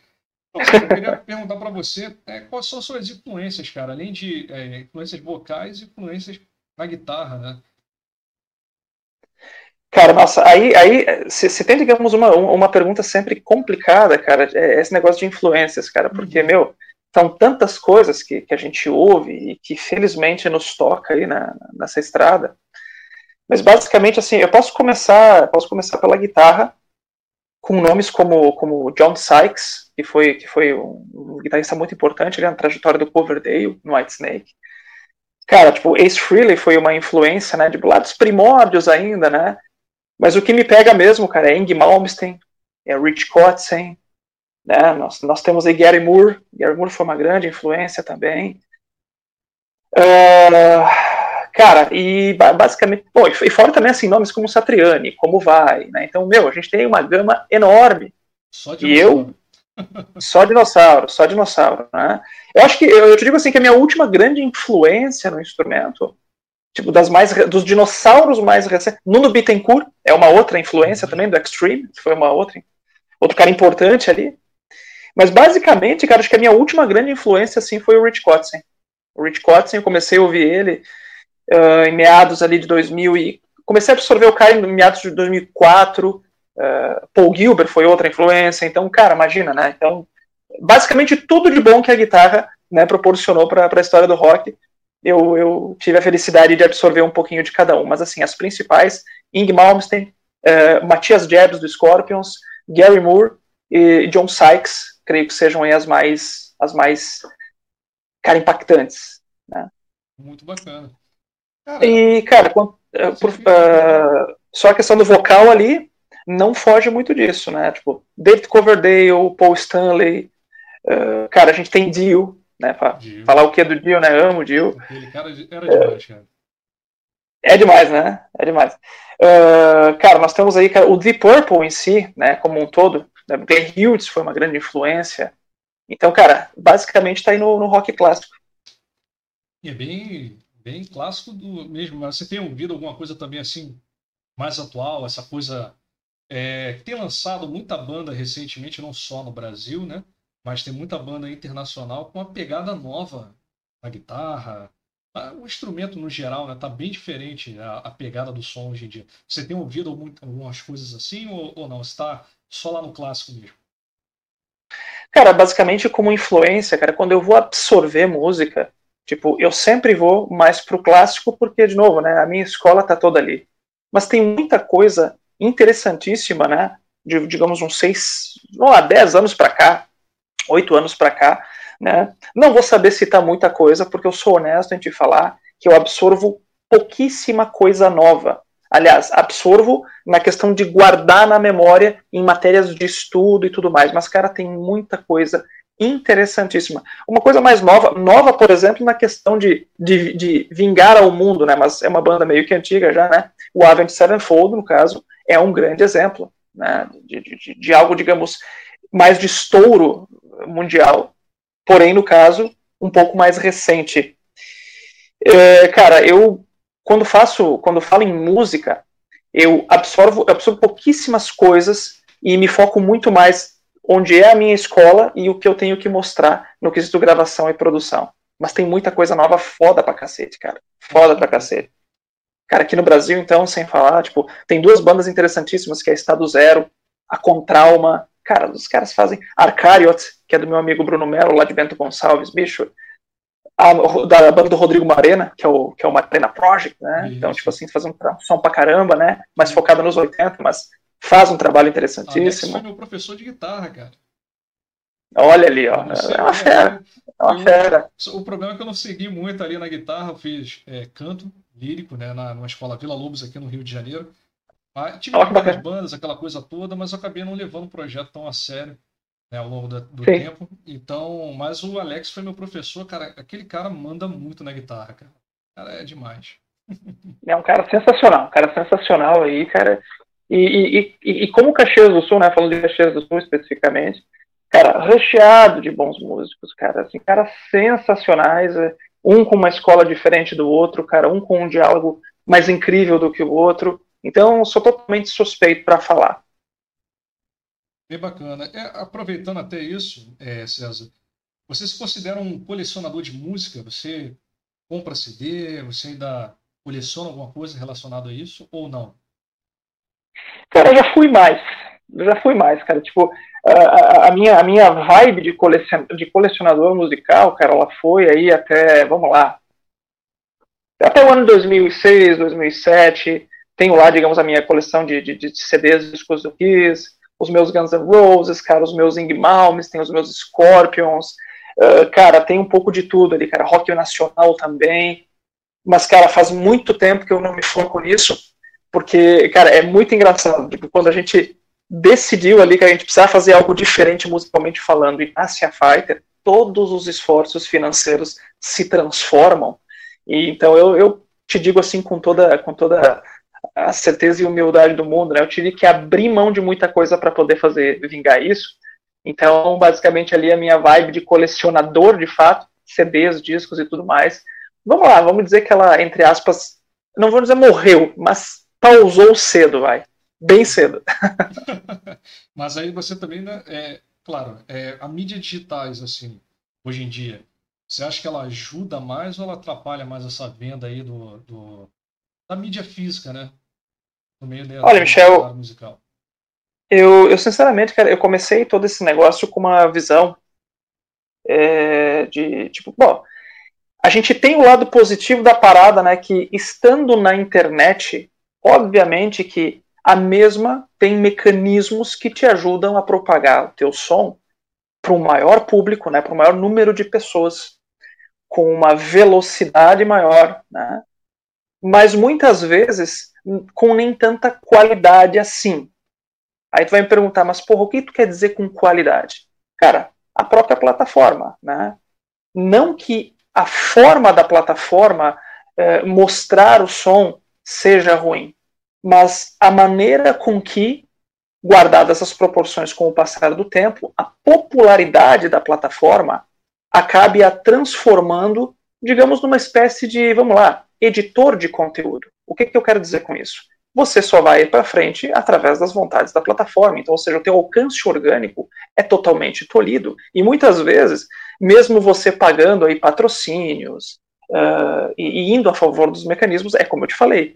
Eu queria perguntar para você é, quais são as suas influências, cara, além de é, influências vocais e influências na guitarra, né? Cara, nossa, aí, aí se, tem, digamos, uma, uma pergunta sempre complicada, cara, é esse negócio de influências, cara, porque, uhum. meu, são tantas coisas que, que a gente ouve e que felizmente nos toca aí na, nessa estrada. Mas basicamente, assim, eu posso começar, posso começar pela guitarra, com nomes como, como John Sykes, que foi, que foi um, guitarrista muito importante na trajetória do Coverdale, no Whitesnake. Cara, tipo, Ace Frehley foi uma influência, né, de lá dos primórdios ainda, né, mas o que me pega mesmo, cara, é Ing Malmsteen, é Rich Kotzen, né? Nós, nós temos aí Gary Moore. Gary Moore foi uma grande influência também. Uh, cara, e basicamente, bom, e fora também assim nomes como Satriani, como vai, né? Então, meu, a gente tem uma gama enorme. Só e eu <laughs> só dinossauro, só dinossauro, né? Eu acho que eu te digo assim que a minha última grande influência no instrumento tipo, das mais, dos dinossauros mais recentes. Nuno Bittencourt é uma outra influência também do Extreme, foi uma outra, outro cara importante ali. Mas basicamente, cara, acho que a minha última grande influência, assim, foi o Rich Kotzen. O Rich Kotzen, eu comecei a ouvir ele uh, em meados ali de 2000 e comecei a absorver o cara em meados de 2004. Uh, ah, Paul Gilbert foi outra influência. Então, cara, imagina, né? Então, basicamente tudo de bom que a guitarra né, proporcionou para a história do rock eu, eu, tive a felicidade de absorver um pouquinho de cada um. Mas, assim, as principais, Ing Malmsteen, uh, Matias Jebs, do Scorpions, Gary Moore e John Sykes, creio que sejam as mais, as mais, cara, impactantes. Né? Muito bacana. Cara, e, cara, quando, uh, por, uh, só a questão do vocal ali não foge muito disso, né? Tipo, David Coverdale, Paul Stanley, cara, a gente tem Dio, né? Pra falar o que é do Dio, né? Amo o Dio. Aquele cara era demais, cara. É demais, né? É demais. Uh, cara, nós temos aí cara, o Deep Purple em si, né, como um todo. Né, The Hughes foi uma grande influência. Então, cara, basicamente está aí no, no, rock clássico. E é bem, bem clássico do mesmo. Mas você tem ouvido alguma coisa também assim, mais atual, essa coisa é, que tem lançado muita banda recentemente, não só no Brasil, né? mas tem muita banda internacional com uma pegada nova na guitarra. O instrumento, no geral, né, tá bem diferente a, a pegada do som hoje em dia. Você tem ouvido algumas coisas assim ou, ou não? Está só lá no clássico mesmo? Cara, basicamente como influência, cara, quando eu vou absorver música, tipo, eu sempre vou mais pro clássico porque, de novo, né, a minha escola tá toda ali. Mas tem muita coisa interessantíssima, né, de, digamos, uns seis, não, há dez anos para cá, oito anos para cá, né? Não vou saber citar muita coisa, porque eu sou honesto em te falar que eu absorvo pouquíssima coisa nova. Aliás, absorvo na questão de guardar na memória em matérias de estudo e tudo mais. Mas, cara, tem muita coisa interessantíssima. Uma coisa mais nova, nova, por exemplo, na questão de, de, de vingar ao mundo, né? Mas é uma banda meio que antiga já, né? O Avenged Sevenfold, no caso, é um grande exemplo, né? De, de, de algo, digamos, mais de estouro mundial, porém, no caso, um pouco mais recente. É, cara, eu, quando faço, quando falo em música, eu absorvo, absorvo pouquíssimas coisas e me foco muito mais onde é a minha escola e o que eu tenho que mostrar no quesito gravação e produção. Mas tem muita coisa nova foda pra cacete, cara. Foda pra cacete. Cara, aqui no Brasil, então, sem falar, tipo, tem duas bandas interessantíssimas, que é Estado Zero, a Contralma, Cara, os caras fazem Arcariot, que é do meu amigo Bruno Melo, lá de Bento Gonçalves, bicho. A, da banda do Rodrigo Marena, que é o, que é o Marena Project, né? Isso. Então, tipo assim, faz um som pra caramba, né? Mais focado nos 80, mas faz um trabalho interessantíssimo. Alex foi meu professor de guitarra, cara. Olha ali, ó. É uma fera. É uma fera. O problema é que eu não segui muito ali na guitarra, eu fiz é, canto lírico, né? Na, numa escola Vila Lobos aqui no Rio de Janeiro. Ah, tive várias bandas, aquela coisa toda, mas eu acabei não levando o projeto tão a sério né, ao longo do Sim. tempo. Então, mas o Alex foi meu professor, cara. Aquele cara manda muito na guitarra, cara. Cara, é demais. <laughs> É um cara sensacional, um cara sensacional aí, cara. E, e, e, como Caxias do Sul, né, falando de Caxias do Sul especificamente, cara, recheado de bons músicos, cara, assim, caras sensacionais, é, um com uma escola diferente do outro, cara, um com um diálogo mais incrível do que o outro. Então, sou totalmente suspeito para falar. Bem bacana. É, aproveitando até isso, é, César, você se considera um colecionador de música? Você compra CD? Você ainda coleciona alguma coisa relacionada a isso ou não? Cara, eu já fui mais. Eu já fui mais, cara. Tipo, a, a, minha, a minha vibe de, colecion, de colecionador musical, cara, ela foi aí até, vamos lá, até o ano 2006, 2007. Tenho lá, digamos, a minha coleção de, de, de CDs, discos do Kiss, os meus Guns N' Roses, cara, os meus Ing Malmes, tem os meus Scorpions, uh, cara, tem um pouco de tudo ali, cara, rock nacional também, mas, cara, faz muito tempo que eu não me foco nisso, porque, cara, é muito engraçado, tipo, quando a gente decidiu ali que a gente precisava fazer algo diferente musicalmente falando e nasce a Fighter, todos os esforços financeiros se transformam, e então eu, eu te digo assim com toda, com toda a certeza e humildade do mundo, né? Eu tive que abrir mão de muita coisa para poder fazer vingar isso. Então, basicamente ali a minha vibe de colecionador, de fato, CDs, discos e tudo mais. Vamos lá, vamos dizer que ela, entre aspas, não vou dizer morreu, mas pausou cedo, vai. Bem cedo. <laughs> mas aí você também, né, é, claro, é, a mídia digitais, assim, hoje em dia, você acha que ela ajuda mais ou ela atrapalha mais essa venda aí do, do da mídia física, né? no meio dela. Olha, Michel, musical. Eu, eu sinceramente, cara, eu comecei todo esse negócio com uma visão é, de tipo, bom, a gente tem o lado positivo da parada, né? Que estando na internet, obviamente que a mesma tem mecanismos que te ajudam a propagar o teu som para um maior público, né? Para um maior número de pessoas com uma velocidade maior, né? Mas muitas vezes com nem tanta qualidade assim. Aí tu vai me perguntar, mas porra, o que tu quer dizer com qualidade? Cara, a própria plataforma, né? Não que a forma da plataforma eh, mostrar o som seja ruim, mas a maneira com que, guardadas as proporções com o passar do tempo, a popularidade da plataforma acabe a transformando, digamos, numa espécie de, vamos lá, editor de conteúdo. O que, que eu quero dizer com isso? Você só vai para frente através das vontades da plataforma. Então, ou seja, o teu alcance orgânico é totalmente tolhido. E muitas vezes, mesmo você pagando aí patrocínios uh, e, e indo a favor dos mecanismos, é como eu te falei,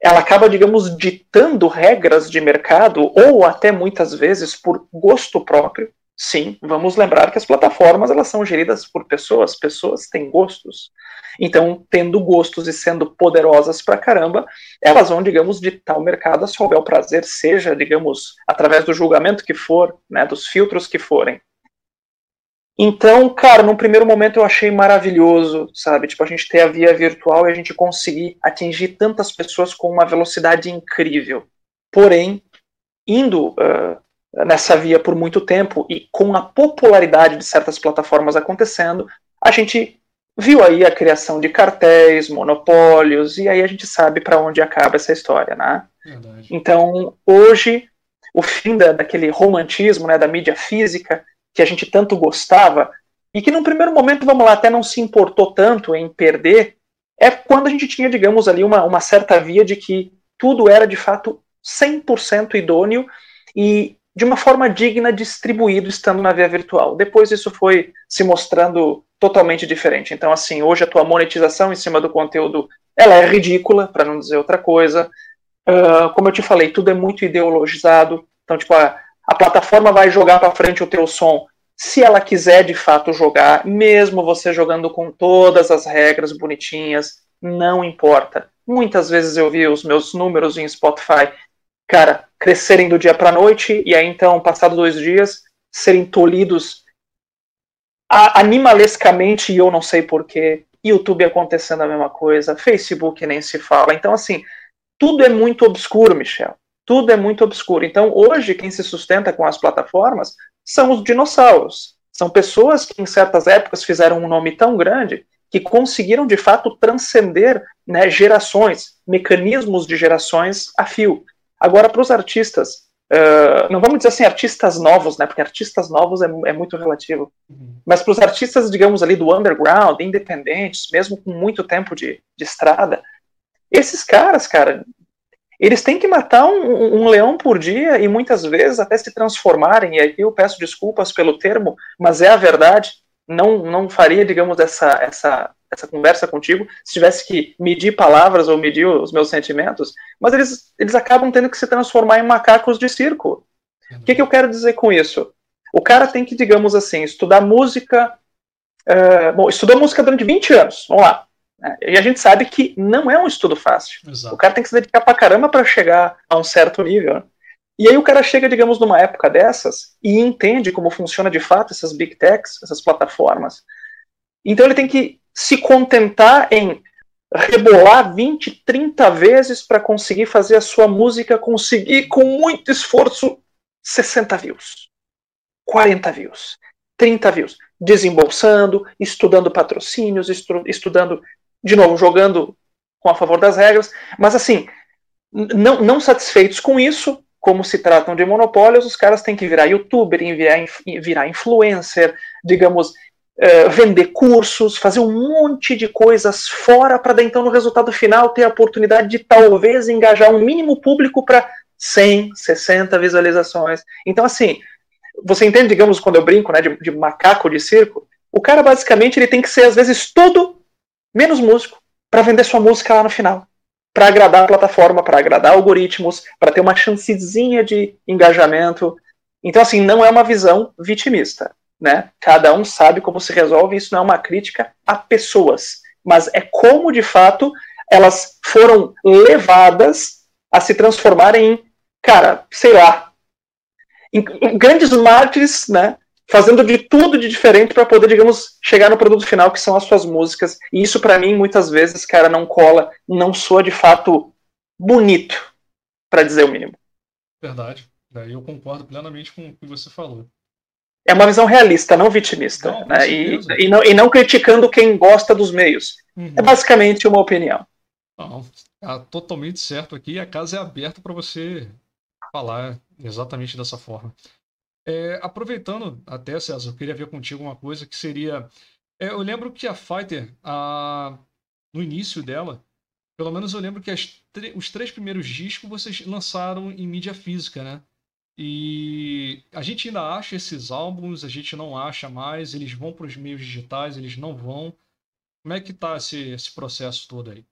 ela acaba, digamos, ditando regras de mercado ou até muitas vezes por gosto próprio Sim, vamos lembrar que as plataformas elas são geridas por pessoas, pessoas têm gostos. Então, tendo gostos e sendo poderosas pra caramba, elas vão, digamos, ditar o mercado a seu bel prazer, seja, digamos, através do julgamento que for, né, dos filtros que forem. Então, cara, num primeiro momento eu achei maravilhoso, sabe? Tipo, a gente ter a via virtual e a gente conseguir atingir tantas pessoas com uma velocidade incrível. Porém, indo uh, nessa via por muito tempo e com a popularidade de certas plataformas acontecendo, a gente viu aí a criação de cartéis, monopólios, e aí a gente sabe para onde acaba essa história, né? Verdade. Então, hoje, o fim da, daquele romantismo, né, da mídia física, que a gente tanto gostava, e que num primeiro momento, vamos lá, até não se importou tanto em perder, é quando a gente tinha, digamos, ali uma, uma certa via de que tudo era de fato 100% idôneo e de uma forma digna distribuído estando na via virtual. Depois isso foi se mostrando totalmente diferente. Então, assim, hoje a tua monetização em cima do conteúdo ela é ridícula, para não dizer outra coisa. Uh, como eu te falei, tudo é muito ideologizado. Então, tipo, a, a plataforma vai jogar para frente o teu som se ela quiser de fato jogar, mesmo você jogando com todas as regras bonitinhas, não importa. Muitas vezes eu vi os meus números em Spotify cara, crescerem do dia para noite e aí então, passado dois dias, serem tolhidos animalescamente e eu não sei porquê. YouTube acontecendo a mesma coisa, Facebook nem se fala. Então, assim, tudo é muito obscuro, Michel. Tudo é muito obscuro. Então, hoje, quem se sustenta com as plataformas são os dinossauros. São pessoas que, em certas épocas, fizeram um nome tão grande que conseguiram, de fato, transcender né, gerações, mecanismos de gerações a fio. Agora, para os artistas, uh, não vamos dizer assim artistas novos, né? Porque artistas novos é, é muito relativo. Uhum. Mas para os artistas, digamos ali, do underground, independentes, mesmo com muito tempo de, de estrada, esses caras, cara, eles têm que matar um, um, leão por dia e muitas vezes até se transformarem, e aqui eu peço desculpas pelo termo, mas é a verdade, não, não faria, digamos, essa, essa, essa conversa contigo se tivesse que medir palavras ou medir os meus sentimentos, mas eles, eles acabam tendo que se transformar em macacos de circo. O que, que eu quero dizer com isso? O cara tem que, digamos assim, estudar música. Uh, bom, estudou música durante 20 anos, vamos lá. E a gente sabe que não é um estudo fácil. Exato. O cara tem que se dedicar pra caramba para chegar a um certo nível. E aí o cara chega, digamos, numa época dessas e entende como funciona de fato essas big techs, essas plataformas. Então ele tem que se contentar em rebolar 20, 30 vezes para conseguir fazer a sua música conseguir com muito esforço 60 views, 40 views, 30 views, desembolsando, estudando patrocínios, estu estudando, de novo, jogando com a favor das regras, mas assim, não, não satisfeitos com isso, como se tratam de monopólios, os caras têm que virar youtuber, virar, virar influencer, digamos, uh, vender cursos, fazer um monte de coisas fora para então no resultado final ter a oportunidade de talvez engajar um mínimo público para 100, 60 visualizações. Então, assim, você entende, digamos, quando eu brinco né, de, de macaco de circo, o cara basicamente ele tem que ser às vezes tudo menos músico para vender sua música lá no final para agradar a plataforma, para agradar algoritmos, para ter uma chancezinha de engajamento. Então, assim, não é uma visão vitimista, né? Cada um sabe como se resolve, isso não é uma crítica a pessoas, mas é como, de fato, elas foram levadas a se transformarem em, cara, sei lá, em, grandes mártires, né? Fazendo de tudo de diferente para poder, digamos, chegar no produto final que são as suas músicas. E isso para mim muitas vezes, cara, não cola, não soa de fato bonito, para dizer o mínimo. Verdade. Daí eu concordo plenamente com o que você falou. É uma visão realista, não vitimista. Não, né? e, e, não, e não criticando quem gosta dos meios. Uhum. É basicamente uma opinião. Não, tá totalmente certo aqui. A casa é aberta para você falar exatamente dessa forma. É, aproveitando até, César, eu queria ver contigo uma coisa que seria. É, eu lembro que a Fighter, a, no início dela, pelo menos eu lembro que os três primeiros discos vocês lançaram em mídia física, né? E a gente ainda acha esses álbuns, a gente não acha mais, eles vão para os meios digitais, eles não vão. Como é que tá esse, esse processo todo aí?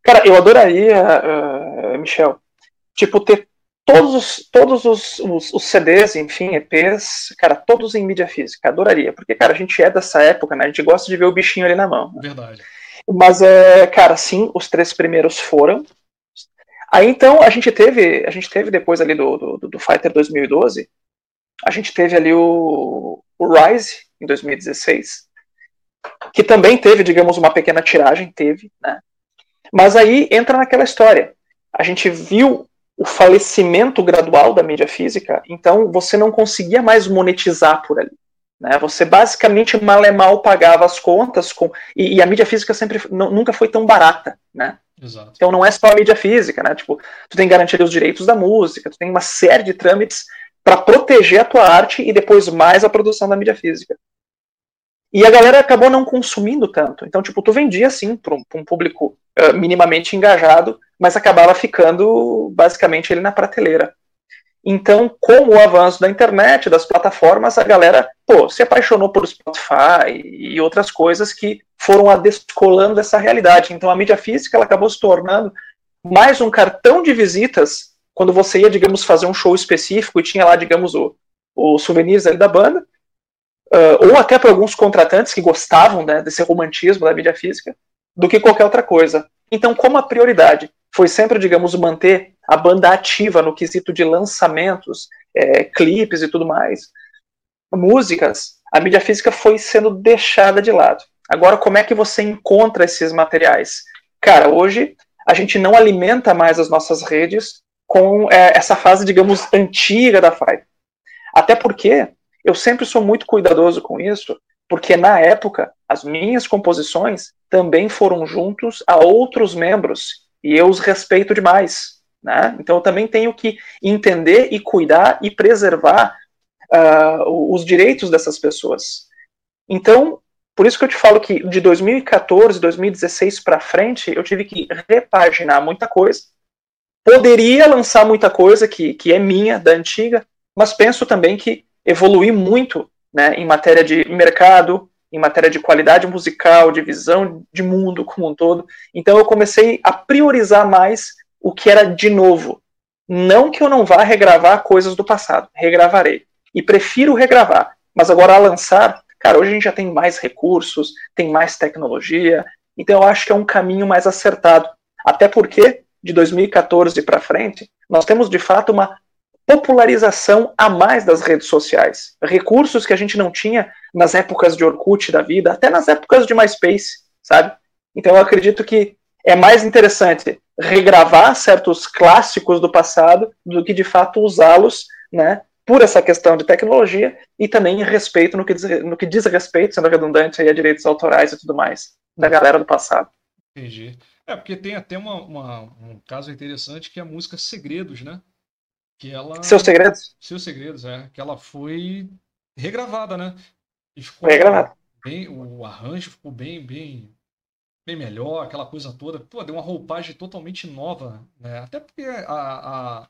Cara, eu adoraria, uh, Michel, tipo, ter todos os, todos os, os, os, CDs, enfim, EPs, cara, todos em mídia física. Adoraria, porque, cara, a gente é dessa época, né? A gente gosta de ver o bichinho ali na mão. Né? Verdade. Mas, é, cara, sim, os três primeiros foram. Aí, então, a gente teve, a gente teve depois ali do, do, do Fighter 2012, a gente teve ali o, o Rise, em 2016, que também teve, digamos, uma pequena tiragem, teve, né? Mas aí entra naquela história. A gente viu o falecimento gradual da mídia física, então você não conseguia mais monetizar por ali. Né? Você basicamente mal e mal pagava as contas com e, e a mídia física sempre nunca foi tão barata, né? Exato. Então não é só a mídia física, né? Tipo, tu tem que garantir os direitos da música, tu tem uma série de trâmites para proteger a tua arte e depois mais a produção da mídia física. E a galera acabou não consumindo tanto. Então, tipo, tu vendia sim para um, um, público uh, minimamente engajado, mas acabava ficando basicamente ele na prateleira. Então, com o avanço da internet, das plataformas, a galera, pô, se apaixonou por Spotify e outras coisas que foram descolando dessa realidade. Então, a mídia física ela acabou se tornando mais um cartão de visitas quando você ia, digamos, fazer um show específico e tinha lá, digamos, o, o souvenirs da banda, uh, ou até para alguns contratantes que gostavam né, desse romantismo da mídia física, do que qualquer outra coisa. Então, como a prioridade foi sempre, digamos, manter a banda ativa no quesito de lançamentos, é, clipes e tudo mais, músicas, a mídia física foi sendo deixada de lado. Agora, como é que você encontra esses materiais? Cara, hoje a gente não alimenta mais as nossas redes com é, essa fase, digamos, antiga da Five. Até porque eu sempre sou muito cuidadoso com isso, porque na época as minhas composições também foram juntos a outros membros e eu os respeito demais. Né? Então eu também tenho que entender e cuidar e preservar uh, os direitos dessas pessoas. Então, por isso que eu te falo que de 2014, 2016 para frente, eu tive que repaginar muita coisa. Poderia lançar muita coisa que, que é minha, da antiga, mas penso também que evolui muito né, em matéria de mercado, em matéria de qualidade musical, de visão de mundo como um todo. Então eu comecei a priorizar mais o que era de novo. Não que eu não vá regravar coisas do passado, regravarei. E prefiro regravar. Mas agora a lançar, cara, hoje a gente já tem mais recursos, tem mais tecnologia, então eu acho que é um caminho mais acertado. Até porque, de 2014 para frente, nós temos de fato uma popularização a mais das redes sociais. Recursos que a gente não tinha nas épocas de Orkut da vida, até nas épocas de MySpace, sabe? Então eu acredito que é mais interessante regravar certos clássicos do passado do que de fato usá-los, né, por essa questão de tecnologia e também respeito no que diz, no que diz respeito, sendo redundante, aí, a direitos autorais e tudo mais, da galera do passado. Entendi. É, porque tem até uma, uma, um caso interessante que é a música Segredos, né? Que ela... Seus Segredos? Seus Segredos, é. Que ela foi regravada, né? Ficou regravada. Bem, o arranjo ficou bem, bem bem melhor, aquela coisa toda. Pô, deu uma roupagem totalmente nova, né? Até porque a, a,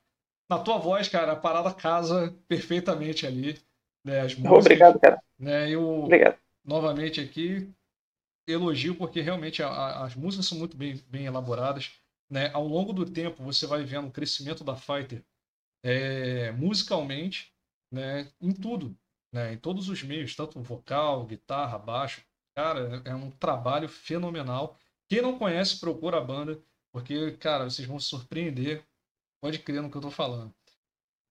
na tua voz, cara, a parada casa perfeitamente ali. Né? As músicas, Obrigado, cara. Né? Eu, Obrigado. novamente aqui, elogio porque realmente a, a, as músicas são muito bem, bem elaboradas. Né? Ao longo do tempo, você vai vendo o crescimento da Fighter é, musicalmente, né? em tudo. Né? Em todos os meios, tanto vocal, guitarra, baixo, Cara, é um trabalho fenomenal. Quem não conhece, procura a banda, porque, cara, vocês vão se surpreender. Pode crer no que eu tô falando.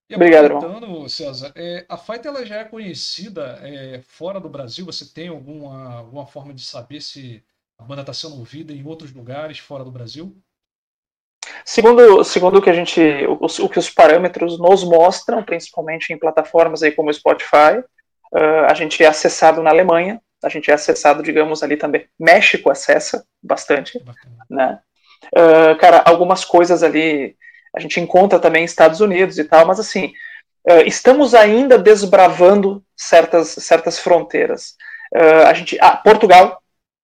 E Obrigado. César, é, a Fight ela já é conhecida é, fora do Brasil? Você tem alguma, alguma forma de saber se a banda está sendo ouvida em outros lugares fora do Brasil? Segundo, segundo o que a gente, o, o que os parâmetros nos mostram, principalmente em plataformas aí como o Spotify, uh, a gente é acessado na Alemanha, a gente é acessado, digamos, ali também. México acessa bastante, né? Uh, cara, algumas coisas ali a gente encontra também em Estados Unidos e tal, mas assim, uh, estamos ainda desbravando certas, certas fronteiras. Uh, a gente, ah, Portugal,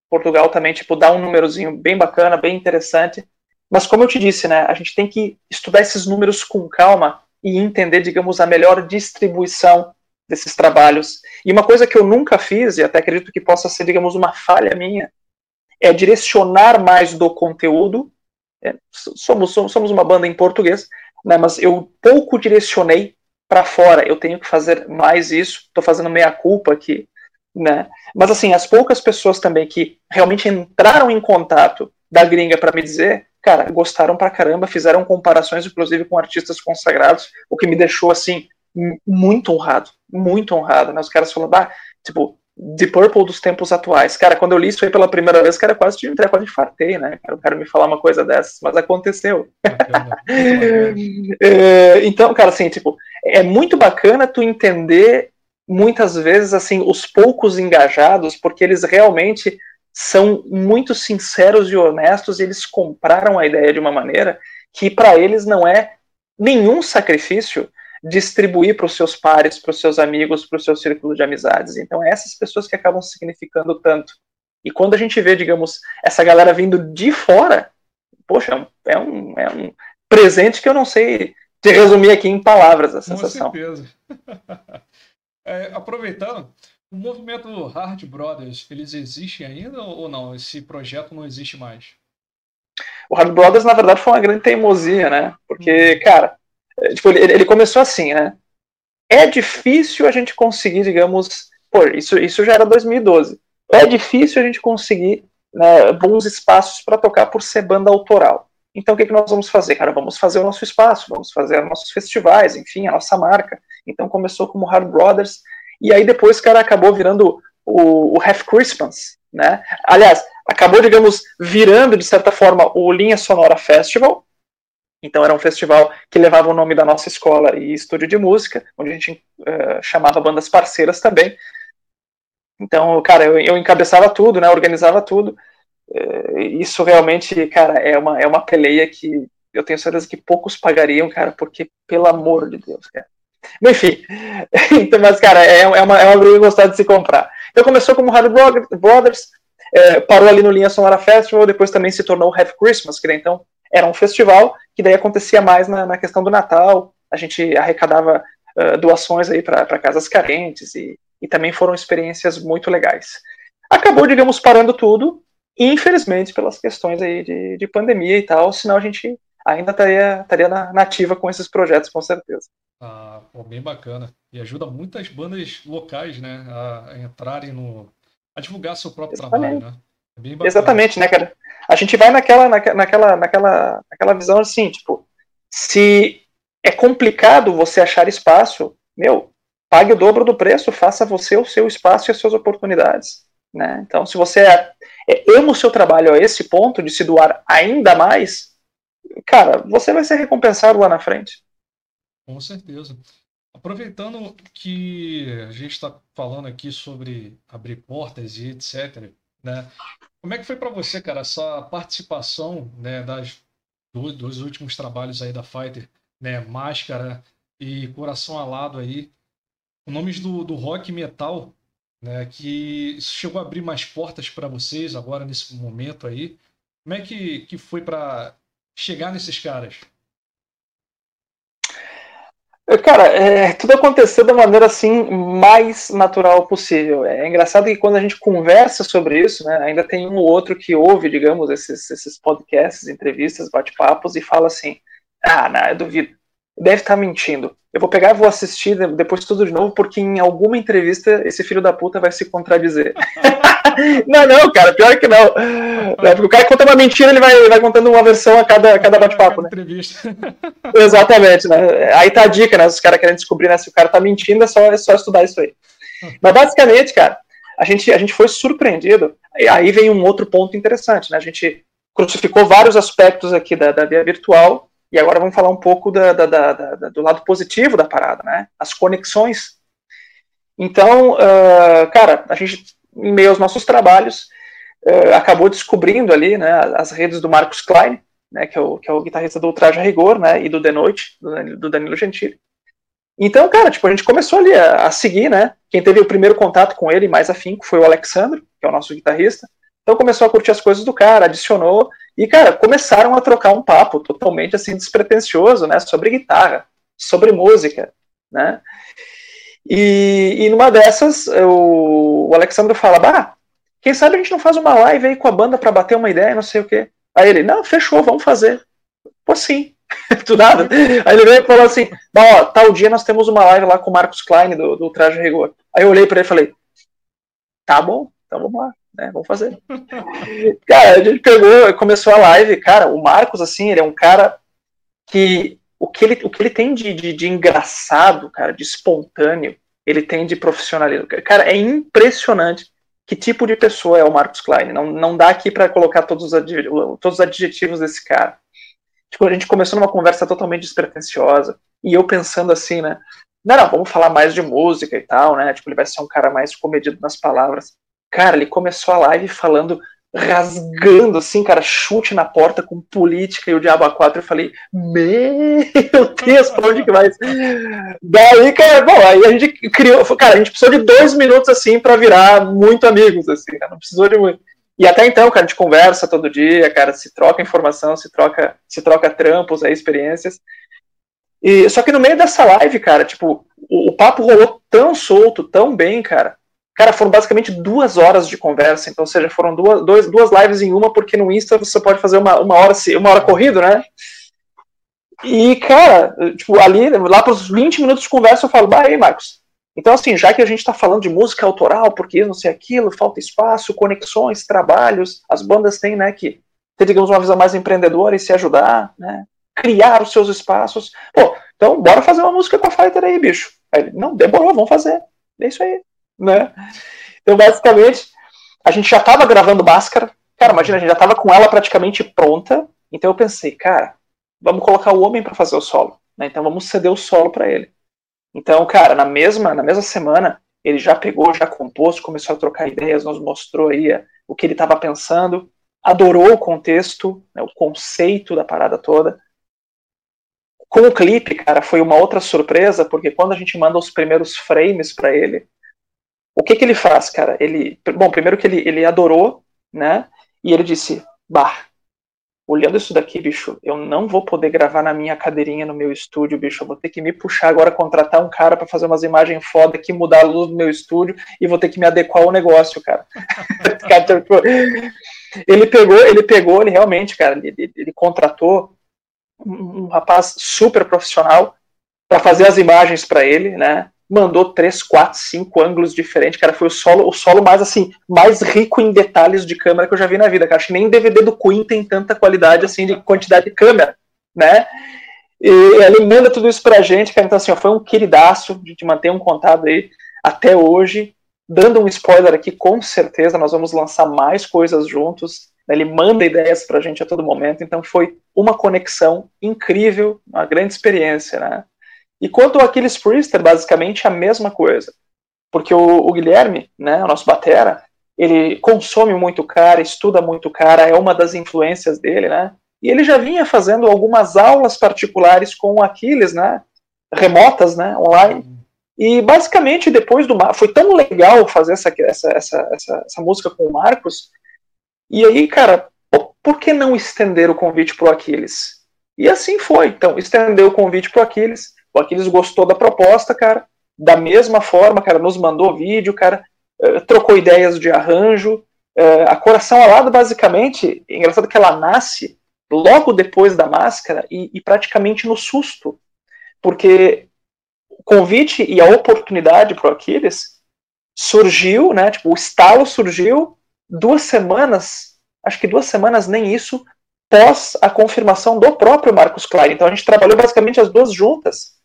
Portugal também, tipo, dá um númerozinho bem bacana, bem interessante, mas como eu te disse, né, a gente tem que estudar esses números com calma e entender, digamos, a melhor distribuição desses trabalhos. E uma coisa que eu nunca fiz, e até acredito que possa ser, digamos, uma falha minha, é direcionar mais do conteúdo. É, somos, somos uma banda em português, né, mas eu pouco direcionei para fora. Eu tenho que fazer mais isso. Estou fazendo meia culpa aqui, né? Mas assim, as poucas pessoas também que realmente entraram em contato da gringa para me dizer, cara, gostaram pra caramba, fizeram comparações inclusive com artistas consagrados, o que me deixou assim muito honrado, muito honrado, né? Os caras falando, ah, tipo, The Purple dos tempos atuais. Cara, quando eu li isso aí pela primeira vez, cara, quase tive quase infartei, né? Eu quero me falar uma coisa dessas, mas aconteceu. <laughs> é, então, cara, assim, tipo, é muito bacana tu entender muitas vezes, assim, os poucos engajados, porque eles realmente são muito sinceros e honestos e eles compraram a ideia de uma maneira que para eles não é nenhum sacrifício distribuir para os seus pares, para os seus amigos, para o seu círculo de amizades. Então, é essas pessoas que acabam significando tanto. E quando a gente vê, digamos, essa galera vindo de fora, poxa, é um, é um presente que eu não sei te resumir aqui em palavras a sensação. Com certeza. <laughs> é, aproveitando, o movimento Hard Brothers, eles existem ainda ou não? Esse projeto não existe mais? O Hard Brothers, na verdade, foi uma grande teimosia, né? Porque, uhum. cara, é, tipo, ele, ele começou assim, né? É difícil a gente conseguir, digamos, pô, isso, isso já era 2012. É difícil a gente conseguir né, bons espaços para tocar por ser banda autoral. Então o que, que nós vamos fazer? Cara, vamos fazer o nosso espaço, vamos fazer nossos festivais, enfim, a nossa marca. Então começou como Hard Brothers, e aí depois, cara, acabou virando o, o Half Christmas, né? Aliás, acabou, digamos, virando, de certa forma, o Linha Sonora Festival, então era um festival que levava o nome da nossa escola e estúdio de música, onde a gente uh, chamava bandas parceiras também. Então, cara, eu, eu encabeçava tudo, né, organizava tudo. Uh, isso realmente, cara, é uma, é uma peleia que eu tenho certeza que poucos pagariam, cara, porque, pelo amor de Deus, cara. Enfim, <laughs> então, mas, cara, é, é uma, é uma briga gostar de se comprar. Então começou como Harry Brothers, é, parou ali no Linha Sonora Festival, depois também se tornou Have Christmas, que daí, então era um festival que daí acontecia mais na, na questão do Natal, a gente arrecadava uh, doações aí para casas carentes e, e também foram experiências muito legais. Acabou, digamos, parando tudo, infelizmente pelas questões aí de, de pandemia e tal, senão a gente ainda estaria, estaria na, nativa com esses projetos, com certeza. Ah, pô, bem bacana. E ajuda muitas bandas locais, né, a entrarem no. a divulgar seu próprio Exatamente. trabalho, né? É Exatamente, né, cara? A gente vai naquela, naquela, naquela, naquela visão assim, tipo, se é complicado você achar espaço, meu, pague o dobro do preço, faça você o seu espaço e as suas oportunidades. Né? Então, se você é, é, ama o seu trabalho a esse ponto de se doar ainda mais, cara, você vai ser recompensado lá na frente. Com certeza. Aproveitando que a gente está falando aqui sobre abrir portas e etc., né? Como é que foi para você, cara, essa participação né, das, do, dos últimos trabalhos aí da Fighter, né? Máscara e Coração Alado aí, nomes do, do rock metal, né? Que chegou a abrir mais portas para vocês agora nesse momento aí. Como é que, que foi para chegar nesses caras? Cara, é, tudo aconteceu da maneira assim mais natural possível. É engraçado que quando a gente conversa sobre isso, né, ainda tem um ou outro que ouve, digamos, esses, esses podcasts, entrevistas, bate-papos e fala assim: ah, não, eu duvido, deve estar tá mentindo. Eu vou pegar e vou assistir depois tudo de novo, porque em alguma entrevista esse filho da puta vai se contradizer. <laughs> não, não, cara, pior que não. É, porque o cara conta uma mentira, ele vai, vai contando uma versão a cada, a cada bate-papo, né? Entrevista. <laughs> Exatamente, né? Aí tá a dica, né? Os caras querem descobrir né, se o cara tá mentindo, é só, é só estudar isso aí. Mas basicamente, cara, a gente, a gente foi surpreendido. Aí vem um outro ponto interessante, né? A gente crucificou vários aspectos aqui da, da via virtual e agora vamos falar um pouco da, da, da, do lado positivo da parada, né? As conexões. Então, uh, cara, a gente, em meio aos nossos trabalhos, uh, acabou descobrindo ali né, as redes do Marcos Klein, né, que, é o, que é o guitarrista do Traje a Rigor, né, e do The Noite, do Danilo, Gentili. Então, cara, tipo, a gente começou ali a, a, seguir, né? Quem teve o primeiro contato com ele mais afinco foi o Alexandre, que é o nosso guitarrista. Então começou a curtir as coisas do cara, adicionou, e, cara, começaram a trocar um papo totalmente, assim, despretensioso, né, sobre guitarra, sobre música, né. E, e numa dessas, o, o Alexandre fala, bah, quem sabe a gente não faz uma live aí com a banda para bater uma ideia, não sei o quê. Aí ele, não, fechou, vamos fazer. Pô, sim. <laughs> do nada. Aí ele veio e falou assim: ó, tal dia nós temos uma live lá com o Marcos Klein do, do Traje Rigor. Aí eu olhei para ele e falei: tá bom, então vamos lá né? Vamos fazer. <laughs> cara, a gente pegou, começou a live, cara, o Marcos, assim, ele é um cara que o que ele, o que ele tem de, de, de engraçado, cara, de espontâneo, ele tem de profissionalismo. Cara, é impressionante que tipo de pessoa é o Marcos Klein. Não, não dá aqui para colocar todos os, todos os adjetivos desse cara. Tipo, a gente começou numa conversa totalmente despretensiosa, e eu pensando assim, né? Não, não, vamos falar mais de música e tal, né? Tipo, ele vai ser um cara mais comedido nas palavras. Cara, ele começou a live falando, rasgando, assim, cara, chute na porta com política e o Diabo a 4. Eu falei, meu <laughs> Deus, pra onde que vai? Daí, cara, bom, aí a gente criou, cara, a gente precisou de dois minutos, assim, para virar muito amigos, assim, cara, não precisou de muito. E até então, cara, a gente conversa todo dia, cara, se troca informação, se troca, se troca trampos, aí, experiências. E, só que no meio dessa live, cara, tipo, o, o papo rolou tão solto, tão bem, cara, Cara, foram basicamente duas horas de conversa, então, ou seja, foram duas, dois, duas lives em uma, porque no Insta você pode fazer uma, uma hora uma hora corrido, né? E, cara, tipo, ali, lá para os 20 minutos de conversa, eu falo, bah, aí, Marcos. Então, assim, já que a gente está falando de música autoral, porque não sei aquilo, falta espaço, conexões, trabalhos, as bandas têm, né, que ter, digamos, uma visão mais empreendedora e se ajudar, né? Criar os seus espaços. Pô, então, bora fazer uma música com a Fighter aí, bicho. Aí não, demorou, vamos fazer. É isso aí né? Então, basicamente, a gente já estava gravando Máscara. Cara, imagina, a gente já estava com ela praticamente pronta. Então eu pensei, cara, vamos colocar o homem para fazer o solo. Né? Então vamos ceder o solo para ele. Então, cara, na mesma, na mesma semana, ele já pegou, já compôs, começou a trocar ideias, nos mostrou aí o que ele estava pensando, adorou o contexto, né, o conceito da parada toda. Com o clipe, cara, foi uma outra surpresa, porque quando a gente manda os primeiros frames para ele, o que que ele faz, cara? Ele, bom, primeiro que ele, ele adorou, né? E ele disse, bah, olhando isso daqui, bicho, eu não vou poder gravar na minha cadeirinha no meu estúdio, bicho. Eu vou ter que me puxar agora, contratar um cara para fazer umas imagens foda aqui, mudar a luz do meu estúdio e vou ter que me adequar ao negócio, cara. <laughs> Tipo, ele pegou, ele pegou, ele realmente, cara, ele, ele contratou um, um rapaz super profissional para fazer as imagens para ele, né? Mandou três, quatro, cinco ângulos diferentes, cara, foi o solo, o solo mais assim, mais rico em detalhes de câmera que eu já vi na vida, cara. Acho que nem DVD do Queen tem tanta qualidade assim de quantidade de câmera, né? E ele manda tudo isso pra gente, cara. Então, assim, ó, foi um queridaço de, de manter um contato aí até hoje. Dando um spoiler aqui, com certeza nós vamos lançar mais coisas juntos. Ele manda ideias pra gente a todo momento, então foi uma conexão incrível, uma grande experiência, né? E quanto ao Aquiles Priester, basicamente a mesma coisa. Porque o, o, Guilherme, né, o nosso batera, ele consome muito cara, estuda muito cara, é uma das influências dele, né? E ele já vinha fazendo algumas aulas particulares com o Aquiles, né? Remotas, né? Online. E basicamente depois do foi tão legal fazer essa, essa, essa, essa, essa música com o Marcos. E aí, cara, por que não estender o convite pro Aquiles? E assim foi. Então, estendeu o convite pro Aquiles. O Aquiles gostou da proposta, cara. Da mesma forma, cara, nos mandou vídeo, cara, uh, trocou ideias de arranjo. Uh, a Coração Alado, basicamente, é engraçado que ela nasce logo depois da máscara e, e praticamente no susto. Porque o convite e a oportunidade para o Aquiles surgiu, né? Tipo, o estalo surgiu duas semanas, acho que duas semanas nem isso, pós a confirmação do próprio Marcos Klein. Então a gente trabalhou basicamente as duas juntas.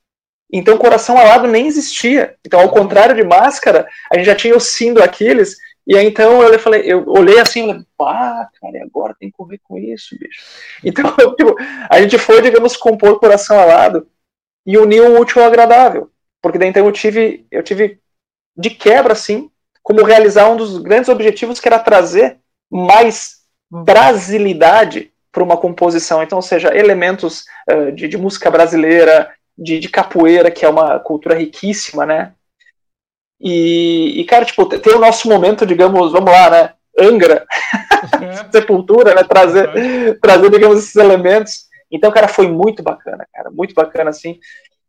Então, coração alado nem existia. Então, ao contrário de máscara, a gente já tinha o sim do Aquiles. E aí, então, eu falei, eu olhei assim, falei, pá, cara, agora tem que correr com isso, bicho. <laughs> Então, <laughs> tipo, a gente foi, digamos, compor coração alado e unir o útil ao agradável. Porque daí, então, eu tive, eu tive de quebra, assim, como realizar um dos grandes objetivos, que era trazer mais brasilidade para uma composição. Então, ou seja, elementos uh, de, de música brasileira, de, de capoeira, que é uma cultura riquíssima, né? E, e, cara, tipo, tem o nosso momento, digamos, vamos lá, né? Angra, <laughs> sepultura, né? Trazer, trazer, digamos, esses elementos. Então, cara, foi muito bacana, cara, muito bacana, assim.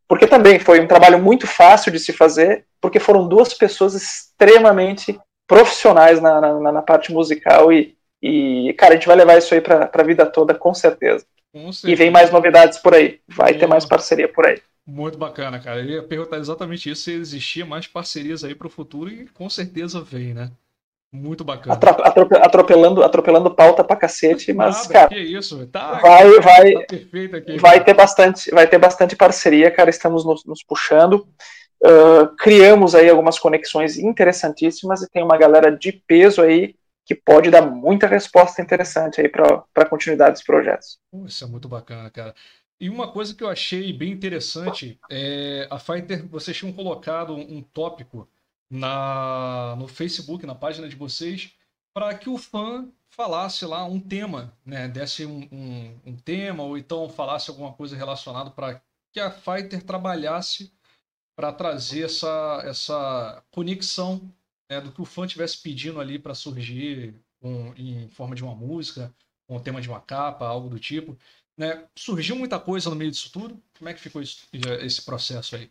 Porque também foi um trabalho muito fácil de se fazer, porque foram duas pessoas extremamente profissionais na, na, na parte musical e, e, cara, a gente vai levar isso aí pra, pra vida toda, com certeza. E vem mais novidades por aí. Vai ter mais parceria por aí. Muito bacana, cara. Eu ia perguntar exatamente isso, se existia mais parcerias aí para o futuro e com certeza vem, né? Muito bacana. atropelando, atropelando pauta pra cacete, mas, Nada, cara. Que isso, tá, vai, vai, tá perfeito aqui. Vai ter, bastante, vai ter bastante parceria, cara. Estamos nos, nos puxando. Uh, criamos aí algumas conexões interessantíssimas e tem uma galera de peso aí que pode dar muita resposta interessante aí para a continuidade dos projetos. Isso é muito bacana, cara. E uma coisa que eu achei bem interessante é a Fighter, vocês tinham colocado um tópico na, no Facebook, na página de vocês, para que o fã falasse lá um tema, né? Desse um, um, um tema, ou então falasse alguma coisa relacionada para que a Fighter trabalhasse para trazer essa, essa conexão né, do que o fã tivesse pedindo ali para surgir um, em forma de uma música, um tema de uma capa, algo do tipo. Né? Surgiu muita coisa no meio disso tudo? Como é que ficou isso, esse processo aí?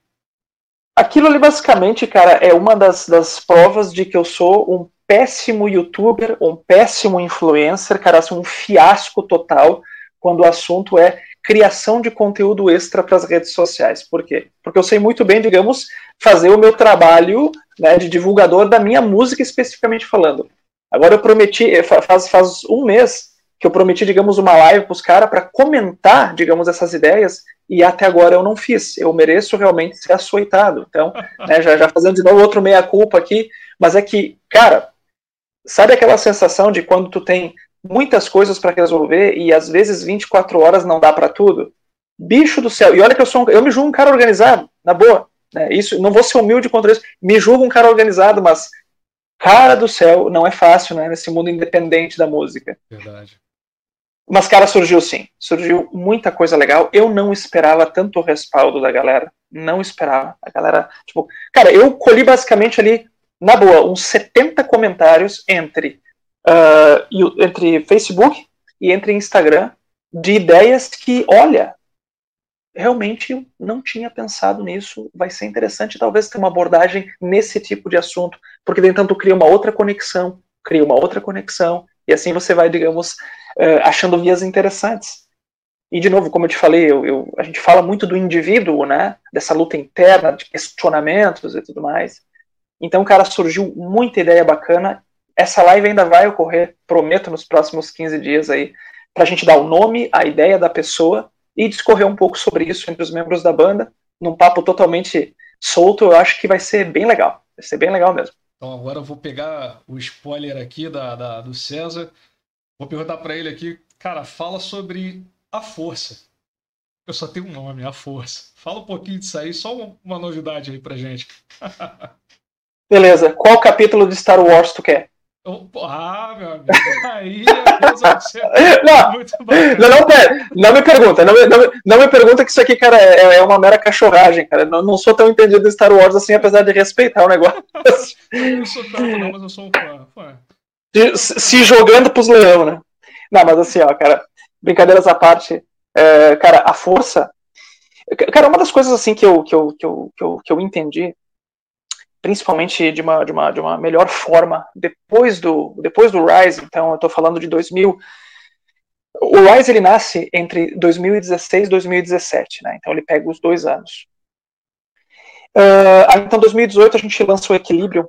Aquilo ali, basicamente, cara, é uma das, das provas de que eu sou um péssimo youtuber, um péssimo influencer, cara, assim, um fiasco total quando o assunto é criação de conteúdo extra para as redes sociais. Por quê? Porque eu sei muito bem, digamos, fazer o meu trabalho né, de divulgador da minha música especificamente falando. Agora eu prometi, eh, faz, faz um mês que eu prometi, digamos, uma live para os caras para comentar, digamos, essas ideias, e até agora eu não fiz. Eu mereço realmente ser açoitado. Então, <laughs> né, já, já fazendo de novo outro meia-culpa aqui, mas é que, cara, sabe aquela sensação de quando tu tem muitas coisas para resolver e às vezes 24 horas não dá para tudo? Bicho do céu. E olha que eu sou um, eu me julgo um cara organizado, na boa. Né? Isso, não vou ser humilde contra isso. Me julgo um cara organizado, mas cara do céu, não é fácil, né? Nesse mundo independente da música. Verdade. Mas, cara, surgiu sim. Surgiu muita coisa legal. Eu não esperava tanto respaldo da galera. Não esperava. A galera, tipo, cara, eu colhi basicamente ali, na boa, uns 70 comentários entre, uh, entre Facebook e entre Instagram de ideias que, olha, realmente não tinha pensado nisso. Vai ser interessante, talvez, ter uma abordagem nesse tipo de assunto, porque, de tanto, cria uma outra conexão, cria uma outra conexão, e assim você vai, digamos, uh, achando vias interessantes. E, de novo, como eu te falei, eu, eu, a gente fala muito do indivíduo, né? Dessa luta interna, de questionamentos e tudo mais. Então, cara, surgiu muita ideia bacana. Essa live ainda vai ocorrer, prometo, nos próximos 15 dias aí, para a gente dar o nome, a ideia da pessoa e discorrer um pouco sobre isso entre os membros da banda, num papo totalmente solto. Eu acho que vai ser bem legal. Vai ser bem legal mesmo. Então, agora eu vou pegar o spoiler aqui da, da do César Vou perguntar para ele aqui, cara, fala sobre a força. Eu só tenho um nome, a força. Fala um pouquinho disso aí, só uma, novidade aí pra gente. <laughs> Beleza, qual capítulo de Star Wars tu quer? Ah, meu amigo, <laughs> aí <laughs> não, muito não, não, não, me pergunta, não, não, não, me pergunta que isso aqui, cara, é, é uma mera cachorragem, cara. Não, não sou tão entendido em Star Wars assim, apesar de respeitar o negócio. <laughs> Eu não sou tanto, não, mas eu sou um fã. fã se jogando pros leão, né? Não, mas assim, ó, cara, brincadeiras à parte, é, cara, a força. Cara, uma das coisas assim que eu, que eu, que eu, que eu, que eu entendi, principalmente de uma, de, uma, de uma melhor forma, depois do, depois do Rise, então eu tô falando de 2000. O Rise ele nasce entre 2016 e 2017, né? Então ele pega os dois anos. Uh, então, 2018 a gente lança o Equilíbrio,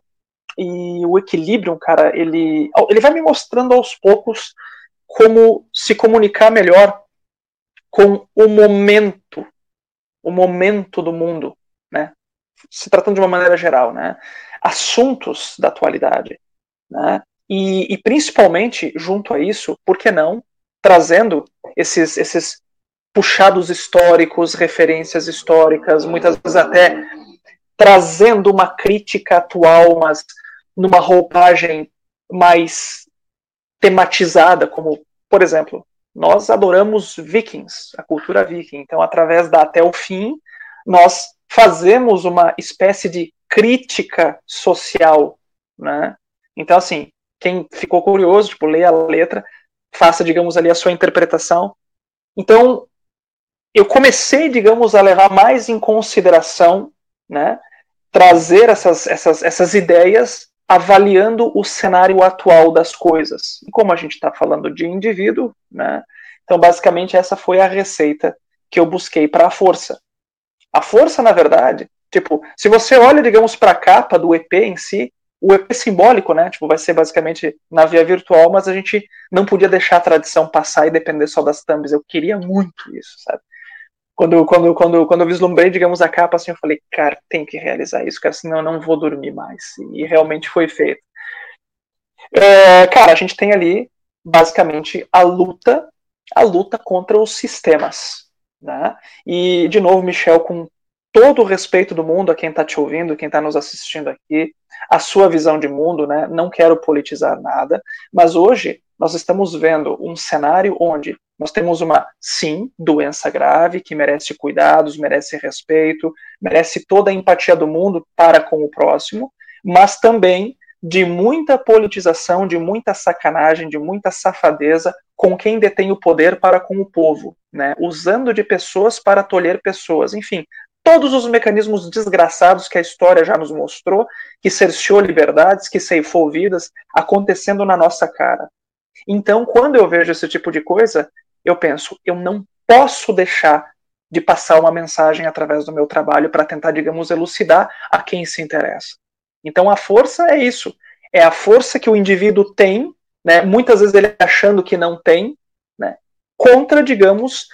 e o Equilibrium, cara, ele, ele vai me mostrando aos poucos como se comunicar melhor com o momento, o momento do mundo? Se tratando de uma maneira geral, né? Assuntos da atualidade, né? E, e principalmente, junto a isso, por que não, trazendo esses, esses puxados históricos, referências históricas, muitas vezes até trazendo uma crítica atual, mas numa roupagem mais tematizada, como, por exemplo, nós adoramos vikings, a cultura viking. Então, através da Até o Fim, nós fazemos uma espécie de crítica social, né? Então, assim, quem ficou curioso, tipo, leia a letra, faça, digamos, ali a sua interpretação. Então, eu comecei, digamos, a levar mais em consideração, né, trazer essas, essas, essas ideias avaliando o cenário atual das coisas. E como a gente está falando de indivíduo, né? Então, basicamente, essa foi a receita que eu busquei para a força. A força, na verdade, tipo, se você olha, digamos, para a capa do EP em si, o EP simbólico, né? Tipo, vai ser basicamente na via virtual, mas a gente não podia deixar a tradição passar e depender só das thumbs. Eu queria muito isso, sabe? quando, quando, quando, quando eu vislumbrei, digamos, a capa, assim, eu falei, cara, tem que realizar isso, cara, senão eu não vou dormir mais. E realmente foi feito. É, cara, a gente tem ali, basicamente, a luta, a luta contra os sistemas. Né? E, de novo, Michel, com todo o respeito do mundo a quem está te ouvindo, quem está nos assistindo aqui, a sua visão de mundo, né? Não quero politizar nada, mas hoje nós estamos vendo um cenário onde nós temos uma, sim, doença grave que merece cuidados, merece respeito, merece toda a empatia do mundo para com o próximo, mas também de muita politização, de muita sacanagem, de muita safadeza com quem detém o poder para com o povo, né? usando de pessoas para tolher pessoas. Enfim, todos os mecanismos desgraçados que a história já nos mostrou, que cerceou liberdades, que ceifou vidas, acontecendo na nossa cara. Então, quando eu vejo esse tipo de coisa, eu penso, eu não posso deixar de passar uma mensagem através do meu trabalho para tentar, digamos, elucidar a quem se interessa. Então, a força é isso. É a força que o indivíduo tem, né, muitas vezes ele achando que não tem, né, contra, digamos,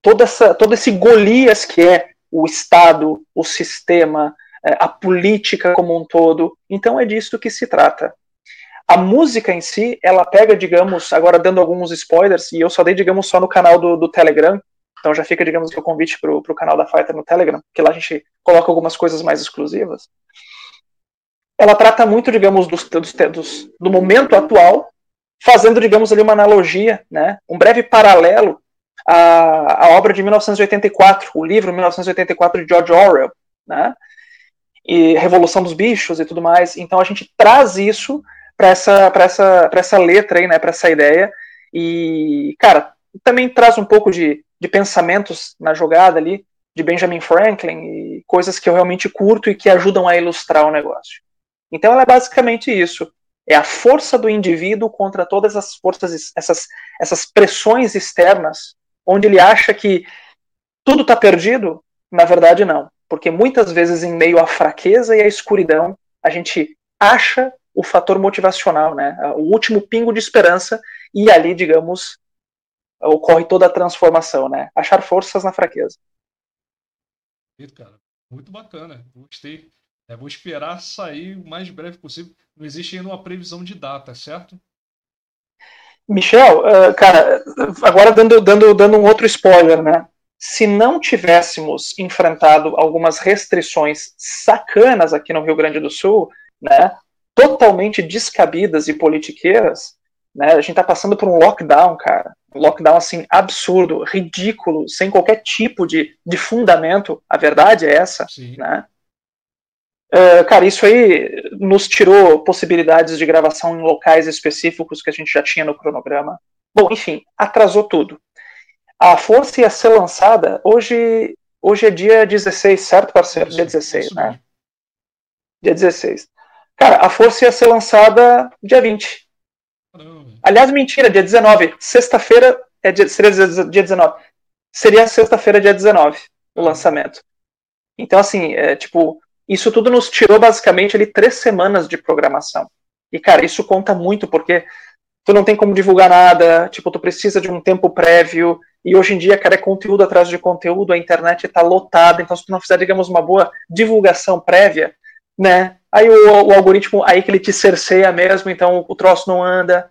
toda essa, todo esse Golias que é o Estado, o sistema, é, a política como um todo. Então, é disso que se trata. A música em si, ela pega, digamos, agora dando alguns spoilers, e eu só dei, digamos, só no canal do, do Telegram, então já fica, digamos, o convite para o canal da Fighter no Telegram, que lá a gente coloca algumas coisas mais exclusivas. Ela trata muito, digamos, dos, dos, dos, do momento atual, fazendo, digamos ali, uma analogia, né, um breve paralelo à, à obra de 1984, o livro 1984 de George Orwell, né, e Revolução dos Bichos e tudo mais. Então a gente traz isso para essa, para essa, essa letra aí, né, para essa ideia. E, cara, também traz um pouco de, de pensamentos na jogada ali, de Benjamin Franklin, e coisas que eu realmente curto e que ajudam a ilustrar o negócio. Então ela é basicamente isso. É a força do indivíduo contra todas as forças, essas, essas pressões externas, onde ele acha que tudo está perdido, na verdade não. Porque muitas vezes, em meio à fraqueza e à escuridão, a gente acha o fator motivacional, né? O último pingo de esperança e ali, digamos, ocorre toda a transformação, né? Achar forças na fraqueza. Muito bacana, gostei. É, vou esperar sair o mais breve possível. Não existe ainda uma previsão de data, certo? Michel, uh, cara, agora dando, dando, dando um outro spoiler, né? Se não tivéssemos enfrentado algumas restrições sacanas aqui no Rio Grande do Sul, né? totalmente descabidas e politiqueiras, né? A gente tá passando por um lockdown, cara. Um lockdown, assim, absurdo, ridículo, sem qualquer tipo de, de fundamento. A verdade é essa, Sim. né? Uh, cara, isso aí nos tirou possibilidades de gravação em locais específicos que a gente já tinha no cronograma. Bom, enfim, atrasou tudo. A Força ia ser lançada hoje. Hoje é dia 16, certo, parceiro? Dia 16, né? Dia 16. Cara, a Força ia ser lançada dia 20. Caramba. Aliás, mentira, dia 19. Sexta-feira é dia, seria dia 19. Seria sexta-feira, dia 19, o lançamento. Então, assim, é, tipo, isso tudo nos tirou basicamente ali três semanas de programação. E, cara, isso conta muito, porque tu não tem como divulgar nada, tipo, tu precisa de um tempo prévio, e hoje em dia, cara, é conteúdo atrás de conteúdo, a internet está lotada, então se tu não fizer, digamos, uma boa divulgação prévia, né, aí o, o, algoritmo, aí que ele te cerceia mesmo, então o troço não anda.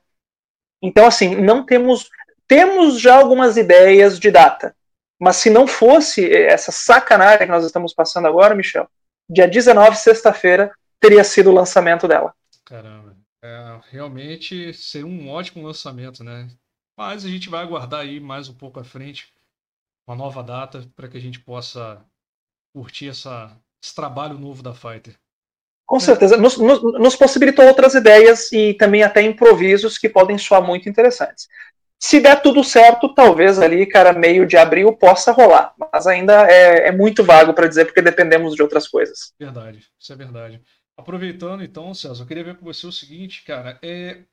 Então, assim, não temos. Temos já algumas ideias de data. Mas se não fosse essa sacanagem que nós estamos passando agora, Michel, dia 19, sexta-feira, teria sido o lançamento dela. Caramba. É, realmente seria um ótimo lançamento, né? Mas a gente vai aguardar aí mais um pouco à frente uma nova data para que a gente possa curtir essa, esse trabalho novo da Fighter. Com certeza. Nos, nos, nos, possibilitou outras ideias e também até improvisos que podem soar muito interessantes. Se der tudo certo, talvez ali, cara, meio de abril possa rolar. Mas ainda é, é muito vago para dizer, porque dependemos de outras coisas. Verdade, isso é verdade. Aproveitando então, César, eu queria ver com você o seguinte, cara. É...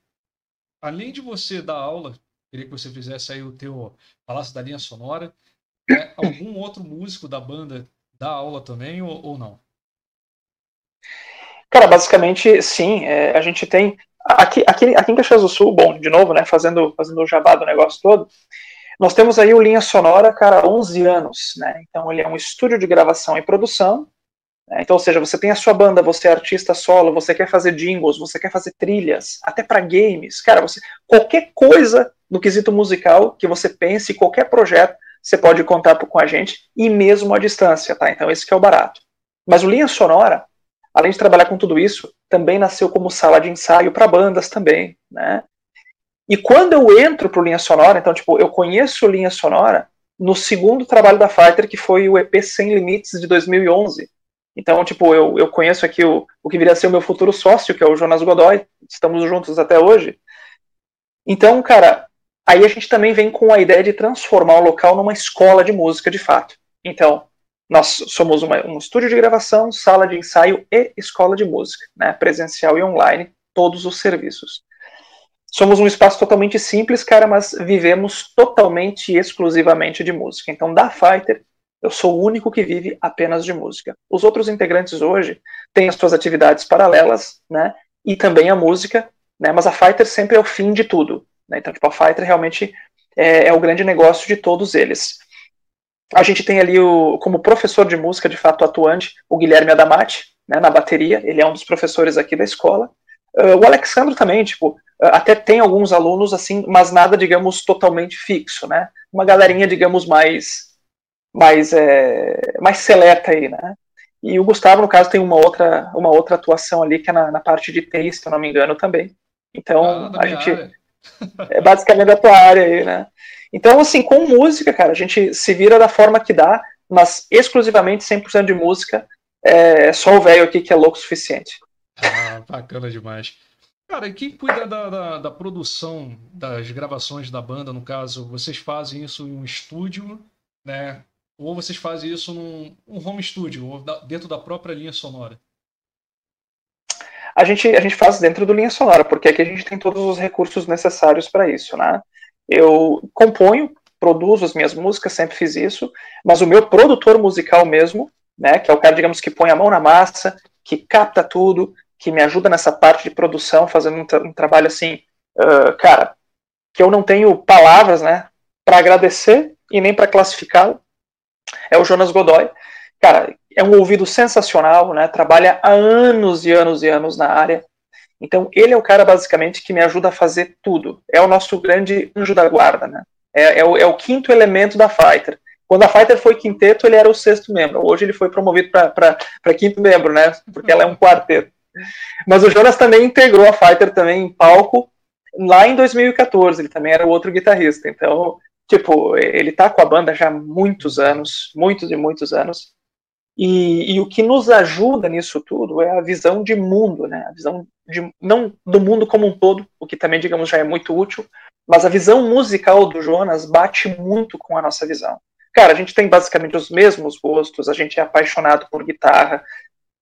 Além de você dar aula, queria que você fizesse aí o teu Palácio da Linha Sonora. É, algum outro músico da banda dá aula também ou, ou não? Cara, basicamente, sim. É, a gente tem. Aqui, aqui, aqui em Caxias do Sul, bom, de novo, né, fazendo, fazendo o jabá do negócio todo, nós temos aí o Linha Sonora, cara, há 11 anos, né? Então ele é um estúdio de gravação e produção. Né? Então, ou seja, você tem a sua banda, você é artista solo, você quer fazer jingles, você quer fazer trilhas, até para games, cara, você qualquer coisa no quesito musical que você pense, qualquer projeto, você pode contar com a gente e mesmo à distância, tá? Então esse que é o barato. Mas o Linha Sonora, além de trabalhar com tudo isso, também nasceu como sala de ensaio para bandas também, né? E quando eu entro pro Linha Sonora, então, tipo, eu conheço Linha Sonora no segundo trabalho da Fighter, que foi o EP Sem Limites de 2011. Então, tipo, eu, eu conheço aqui o, o que viria a ser o meu futuro sócio, que é o Jonas Godoy, estamos juntos até hoje. Então, cara, aí a gente também vem com a ideia de transformar o local numa escola de música de fato. Então, nós somos uma, um estúdio de gravação, sala de ensaio e escola de música, né, presencial e online, todos os serviços. Somos um espaço totalmente simples, cara, mas vivemos totalmente e exclusivamente de música. Então, da Fighter, eu sou o único que vive apenas de música. Os outros integrantes hoje têm as suas atividades paralelas, né, e também a música, né, mas a Fighter sempre é o fim de tudo. Né, então, tipo, a Fighter realmente é, é o grande negócio de todos eles. A gente tem ali o, como professor de música, de fato, atuante, o Guilherme Adamati, né, na bateria, ele é um dos professores aqui da escola. Uh, o Alexandro também, tipo, uh, até tem alguns alunos, assim, mas nada, digamos, totalmente fixo, né? Uma galerinha, digamos, mais, mais, é, mais seleta aí, né? E o Gustavo, no caso, tem uma outra, uma outra atuação ali, que é na, na parte de TI, se eu não me engano, também. Então, ah, a gente... Área. É basicamente a tua área aí, né? Então, assim, com música, cara, a gente se vira da forma que dá, mas exclusivamente 100% de música. É só o velho aqui que é louco o suficiente. Ah, bacana demais. Cara, e quem cuida da, da, da, produção das gravações da banda, no caso, vocês fazem isso em um estúdio, né? Ou vocês fazem isso num um home studio, ou da, dentro da própria linha sonora? A gente, a gente faz dentro do linha sonora, porque aqui a gente tem todos os recursos necessários para isso, né? Eu componho, produzo as minhas músicas, sempre fiz isso, mas o meu produtor musical mesmo, né, que é o cara, digamos, que põe a mão na massa, que capta tudo, que me ajuda nessa parte de produção, fazendo um, tra um trabalho assim, uh, cara, que eu não tenho palavras, né, para agradecer e nem para classificá-lo, é o Jonas Godoy. Cara, é um ouvido sensacional, né, trabalha há anos e anos e anos na área. Então, ele é o cara, basicamente, que me ajuda a fazer tudo. É o nosso grande anjo da guarda, né? É, é, o, é o quinto elemento da Fighter. Quando a Fighter foi quinteto, ele era o sexto membro. Hoje ele foi promovido para quinto membro, né? Porque ela é um quarteto. Mas o Jonas também integrou a Fighter também em palco lá em 2014. Ele também era o outro guitarrista. Então, tipo, ele tá com a banda já há muitos anos, muitos e muitos anos. E, e, o que nos ajuda nisso tudo é a visão de mundo, né? A visão de, não do mundo como um todo, o que também, digamos, já é muito útil, mas a visão musical do Jonas bate muito com a nossa visão. Cara, a gente tem basicamente os mesmos gostos, a gente é apaixonado por guitarra,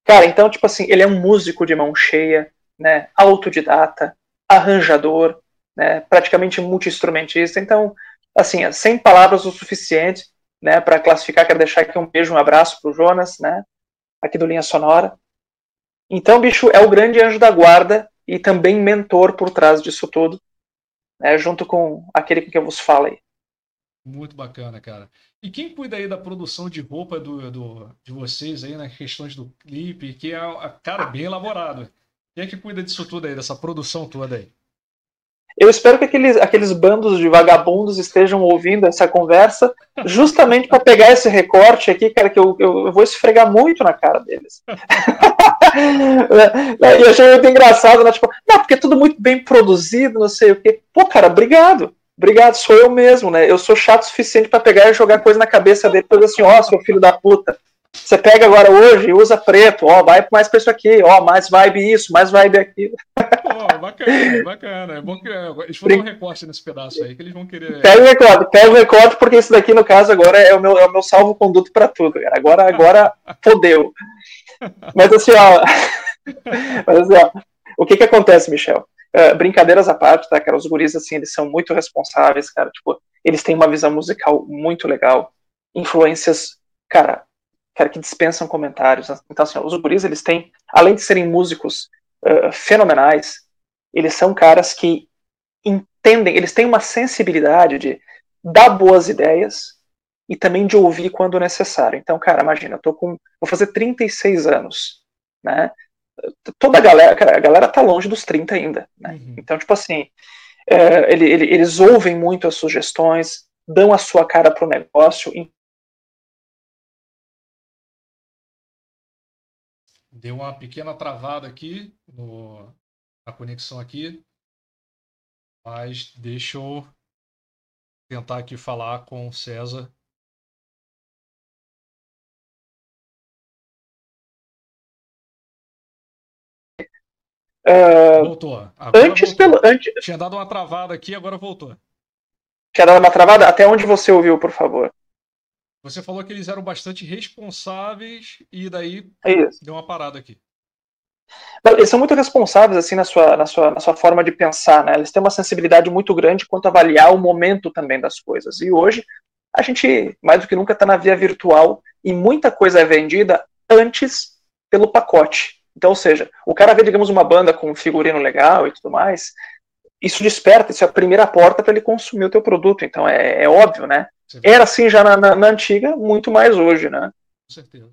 Cara, então, tipo assim, ele é um músico de mão cheia, né? Autodidata, arranjador, né? Praticamente multi-instrumentista. Então, assim, sem palavras o suficiente, né? Para classificar, quero deixar aqui um beijo, um abraço pro Jonas, né? Aqui do Linha Sonora. Então, bicho, é o grande anjo da guarda e também mentor por trás disso tudo, né? Junto com aquele com que eu vos falo aí. Muito bacana, cara. E quem cuida aí da produção de roupa do, do, de vocês aí, nas questões do clipe, que é, cara, bem elaborado. Quem é que cuida disso tudo aí, dessa produção toda aí? Eu espero que aqueles, aqueles bandos de vagabundos estejam ouvindo essa conversa, justamente para pegar esse recorte aqui, cara, que eu, eu, vou esfregar muito na cara deles. <laughs> e eu achei muito engraçado, né? Tipo, não, porque é tudo muito bem produzido, não sei o quê. Pô, cara, obrigado. Obrigado, sou eu mesmo, né? Eu sou chato o suficiente para pegar e jogar coisa na cabeça dele, fazer assim, ó, oh, seu filho da puta. Você pega agora hoje e usa preto, ó, vai mais pra isso aqui, ó, mais vibe isso, mais vibe aquilo. Pô, bacana, bacana. É bom que eles vão dar um recorte nesse pedaço aí, que eles vão querer. Pega o recorte, pega o recorte, porque isso daqui, no caso, agora é o meu, é o meu salvo-conduto para tudo, cara. Agora, agora <laughs> fodeu. Mas assim, ó. Mas assim, ó. O que que acontece, Michel? Uh, brincadeiras à parte, tá, cara? Os guris, assim, eles são muito responsáveis, cara. Tipo, eles têm uma visão musical muito legal. Influências, cara, cara, que dispensam comentários. Então, assim, os guris, eles têm, além de serem músicos uh, fenomenais, eles são caras que entendem, eles têm uma sensibilidade de dar boas ideias e também de ouvir quando necessário. Então, cara, imagina, eu tô com, vou fazer 36 anos, né? toda a galera, cara, a galera tá longe dos 30 ainda, né? Uhum. Então, tipo assim, é, ele, ele, eles ouvem muito as sugestões, dão a sua cara pro negócio. Deu uma pequena travada aqui no, na conexão aqui, mas deixa eu tentar aqui falar com o César Uh, voltou. Agora antes voltou. Pelo, antes... Tinha dado uma travada aqui, agora voltou. Tinha dado uma travada? Até onde você ouviu, por favor? Você falou que eles eram bastante responsáveis e daí é deu uma parada aqui. Eles são muito responsáveis assim na sua, na sua, na sua forma de pensar, né? Eles têm uma sensibilidade muito grande quanto a avaliar o momento também das coisas. E hoje a gente mais do que nunca está na via virtual e muita coisa é vendida antes pelo pacote. Então, ou seja, o cara vê, digamos, uma banda com um figurino legal e tudo mais, isso desperta, isso é a primeira porta para ele consumir o teu produto. Então, é, é óbvio, né? Era assim já na, na, na, antiga, muito mais hoje, né? Com certeza.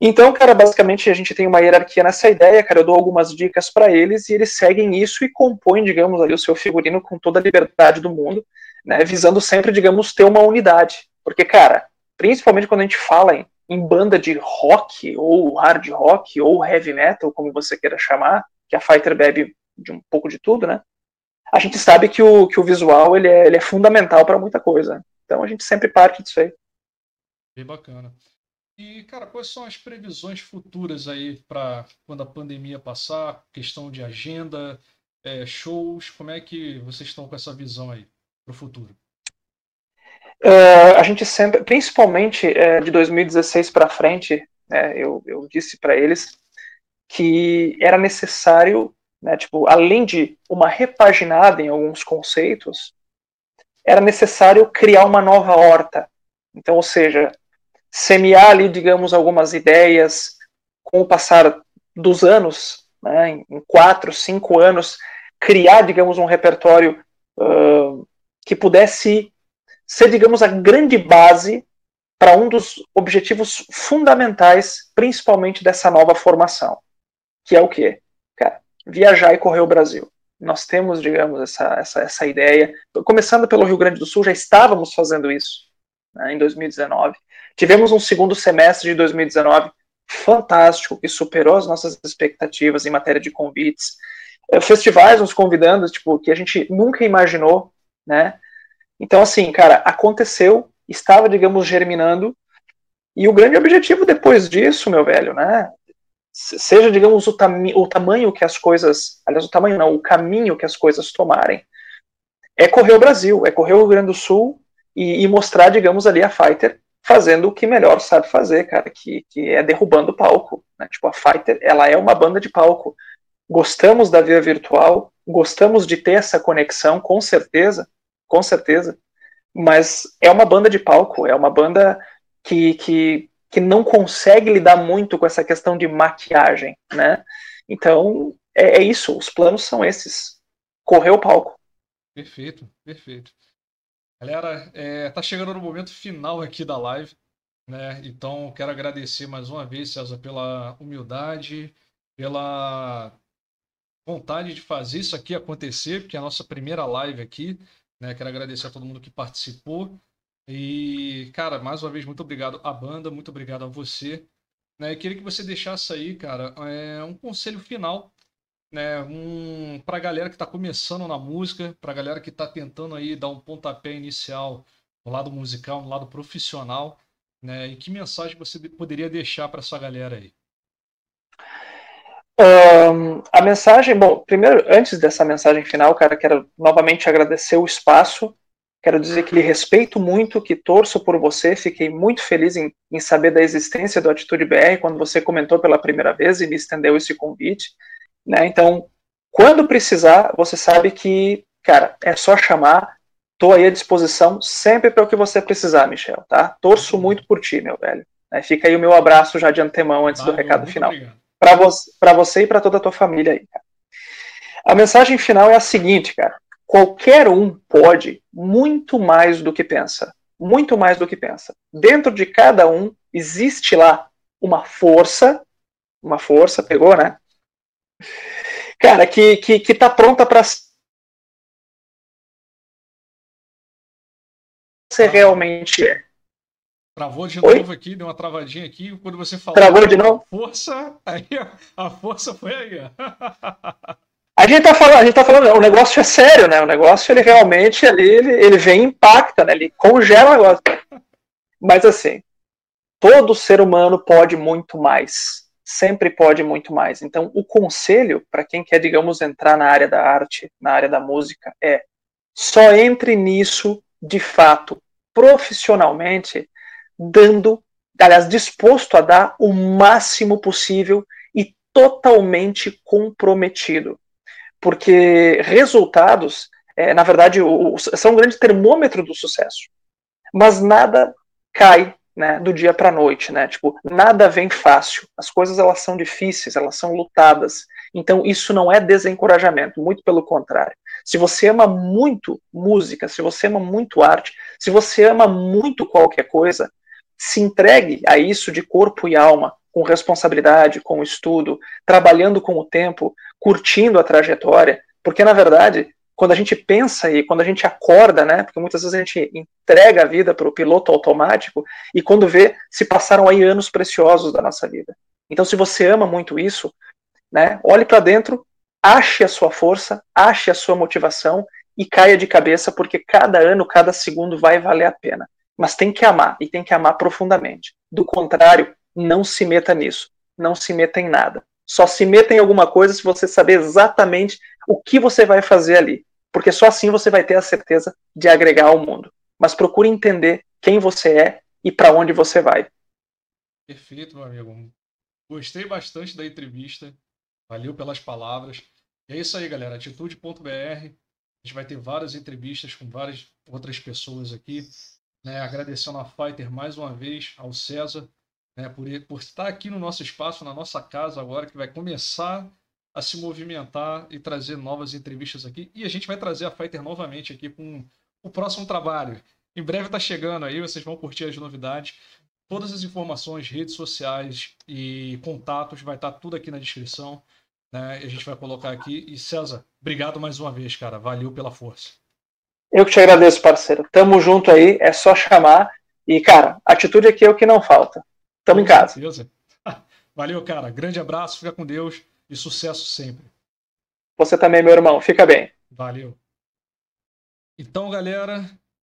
Então, cara, basicamente a gente tem uma hierarquia nessa ideia, cara, eu dou algumas dicas para eles e eles seguem isso e compõem, digamos, ali o seu figurino com toda a liberdade do mundo, né, visando sempre, digamos, ter uma unidade. Porque, cara, principalmente quando a gente fala em em banda de rock, ou hard rock, ou heavy metal, como você queira chamar, que a Fighter bebe de um pouco de tudo, né? A gente sabe que o, que o visual ele é, ele é fundamental para muita coisa. Então a gente sempre parte disso aí. Bem bacana. E, cara, quais são as previsões futuras aí para quando a pandemia passar? Questão de agenda, é, shows, como é que vocês estão com essa visão aí para o futuro? Uh, a gente sempre, principalmente uh, de 2016 para frente, né, eu, eu disse para eles que era necessário, né, tipo, além de uma repaginada em alguns conceitos, era necessário criar uma nova horta. Então, ou seja, semear ali, digamos, algumas ideias com o passar dos anos, né, em quatro, cinco anos, criar, digamos, um repertório uh, que pudesse ser, digamos, a grande base para um dos objetivos fundamentais, principalmente dessa nova formação, que é o quê? Viajar e correr o Brasil. Nós temos, digamos, essa, essa, essa ideia. Começando pelo Rio Grande do Sul, já estávamos fazendo isso né, em 2019. Tivemos um segundo semestre de 2019 fantástico, que superou as nossas expectativas em matéria de convites. Eh, festivais nos convidando, tipo, que a gente nunca imaginou, né? Então, assim, cara, aconteceu, estava, digamos, germinando, e o grande objetivo depois disso, meu velho, né? Seja, digamos, o, tam o tamanho que as coisas. Aliás, o tamanho não, o caminho que as coisas tomarem, é correr o Brasil, é correr o Rio Grande do Sul e, e mostrar, digamos, ali a Fighter fazendo o que melhor sabe fazer, cara, que, que é derrubando o palco. Né? Tipo, a Fighter, ela é uma banda de palco. Gostamos da via virtual, gostamos de ter essa conexão, com certeza, com certeza, mas é uma banda de palco, é uma banda que, que, que não consegue lidar muito com essa questão de maquiagem, né? Então, é, é isso, os planos são esses. Correr o palco. Perfeito, perfeito. Galera, é, tá chegando no momento final aqui da live, né? Então, quero agradecer mais uma vez, César, pela humildade, pela vontade de fazer isso aqui acontecer, porque é a nossa primeira live aqui. Né? Quero agradecer a todo mundo que participou. E, cara, mais uma vez, muito obrigado à banda, muito obrigado a você. Né? Queria que você deixasse aí, cara, é, um conselho final né, um, para a galera que está começando na música, para a galera que está tentando aí dar um pontapé inicial no lado musical, no lado profissional, né, e que mensagem você poderia deixar para essa galera aí? Um, a mensagem, bom, primeiro, antes dessa mensagem final, cara, quero novamente agradecer o espaço. Quero dizer que lhe respeito muito, que torço por você. Fiquei muito feliz em, em saber da existência do Atitude BR quando você comentou pela primeira vez e me estendeu esse convite. Né? Então, quando precisar, você sabe que, cara, é só chamar. Tô aí à disposição sempre para o que você precisar, Michel, tá? Torço muito por ti, meu velho. É, fica aí o meu abraço já de antemão antes do recado final. Para você, você e para toda a tua família aí, cara. A mensagem final é a seguinte, cara. Qualquer um pode muito mais do que pensa. Muito mais do que pensa. Dentro de cada um existe lá uma força, uma força, pegou, né? Cara, que, que, que tá pronta para ser realmente é. Travou de Oi? novo aqui, deu uma travadinha aqui. Quando você falou. Travou de novo? Força, aí a força foi aí. <laughs> a gente tá falando, a gente tá falando, o negócio é sério, né? O negócio ele realmente ele, ele, ele vem e impacta, né? Ele congela o negócio. Mas assim, todo ser humano pode muito mais. Sempre pode muito mais. Então, o conselho para quem quer, digamos, entrar na área da arte, na área da música, é só entre nisso de fato, profissionalmente, dando, aliás, disposto a dar o máximo possível e totalmente comprometido. Porque resultados, é, na verdade, o, o, são um grande termômetro do sucesso. Mas nada cai né, do dia para a noite, né? Tipo, nada vem fácil. As coisas elas são difíceis, elas são lutadas. Então isso não é desencorajamento, muito pelo contrário. Se você ama muito música, se você ama muito arte, se você ama muito qualquer coisa, se entregue a isso de corpo e alma, com responsabilidade, com estudo, trabalhando com o tempo, curtindo a trajetória, porque na verdade, quando a gente pensa e quando a gente acorda, né, porque muitas vezes a gente entrega a vida para o piloto automático e quando vê, se passaram aí anos preciosos da nossa vida. Então, se você ama muito isso, né, olhe para dentro ache a sua força, ache a sua motivação e caia de cabeça, porque cada ano, cada segundo vai valer a pena. Mas tem que amar, e tem que amar profundamente. Do contrário, não se meta nisso. Não se meta em nada. Só se meta em alguma coisa se você saber exatamente o que você vai fazer ali. Porque só assim você vai ter a certeza de agregar ao mundo. Mas procure entender quem você é e para onde você vai. Perfeito, meu amigo. Gostei bastante da entrevista. Valeu pelas palavras. E é isso aí, galera. Atitude.br. A gente vai ter várias entrevistas com várias outras pessoas aqui. Né? Agradecendo a Fighter mais uma vez, ao César, né? por, por estar aqui no nosso espaço, na nossa casa agora, que vai começar a se movimentar e trazer novas entrevistas aqui. E a gente vai trazer a Fighter novamente aqui com o próximo trabalho. Em breve está chegando aí, vocês vão curtir as novidades. Todas as informações, redes sociais e contatos, vai estar tá tudo aqui na descrição. Né? A gente vai colocar aqui. E César, obrigado mais uma vez, cara. Valeu pela força. Eu que te agradeço, parceiro. Tamo junto aí, é só chamar. E, cara, atitude aqui é o que não falta. Tamo com em casa. Certeza. <laughs> Valeu, cara. Grande abraço, fica com Deus e sucesso sempre. Você também, meu irmão. Fica bem. Valeu. Então, galera,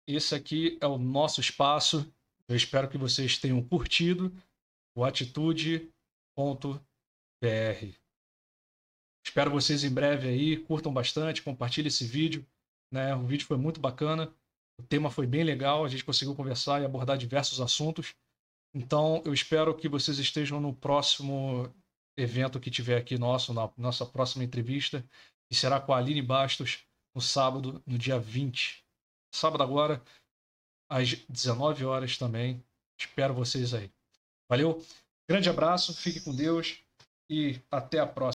esse aqui é o nosso espaço. Eu espero que vocês tenham curtido o atitude.br. Espero vocês em breve aí, curtam bastante, compartilhem esse vídeo. Né? O vídeo foi muito bacana, o tema foi bem legal, a gente conseguiu conversar e abordar diversos assuntos. Então, eu espero que vocês estejam no próximo evento que tiver aqui nosso, na nossa próxima entrevista, que será com a Aline Bastos, no sábado, no dia 20. Sábado agora, às 19 horas também. Espero vocês aí. Valeu, grande abraço, fique com Deus e até a próxima.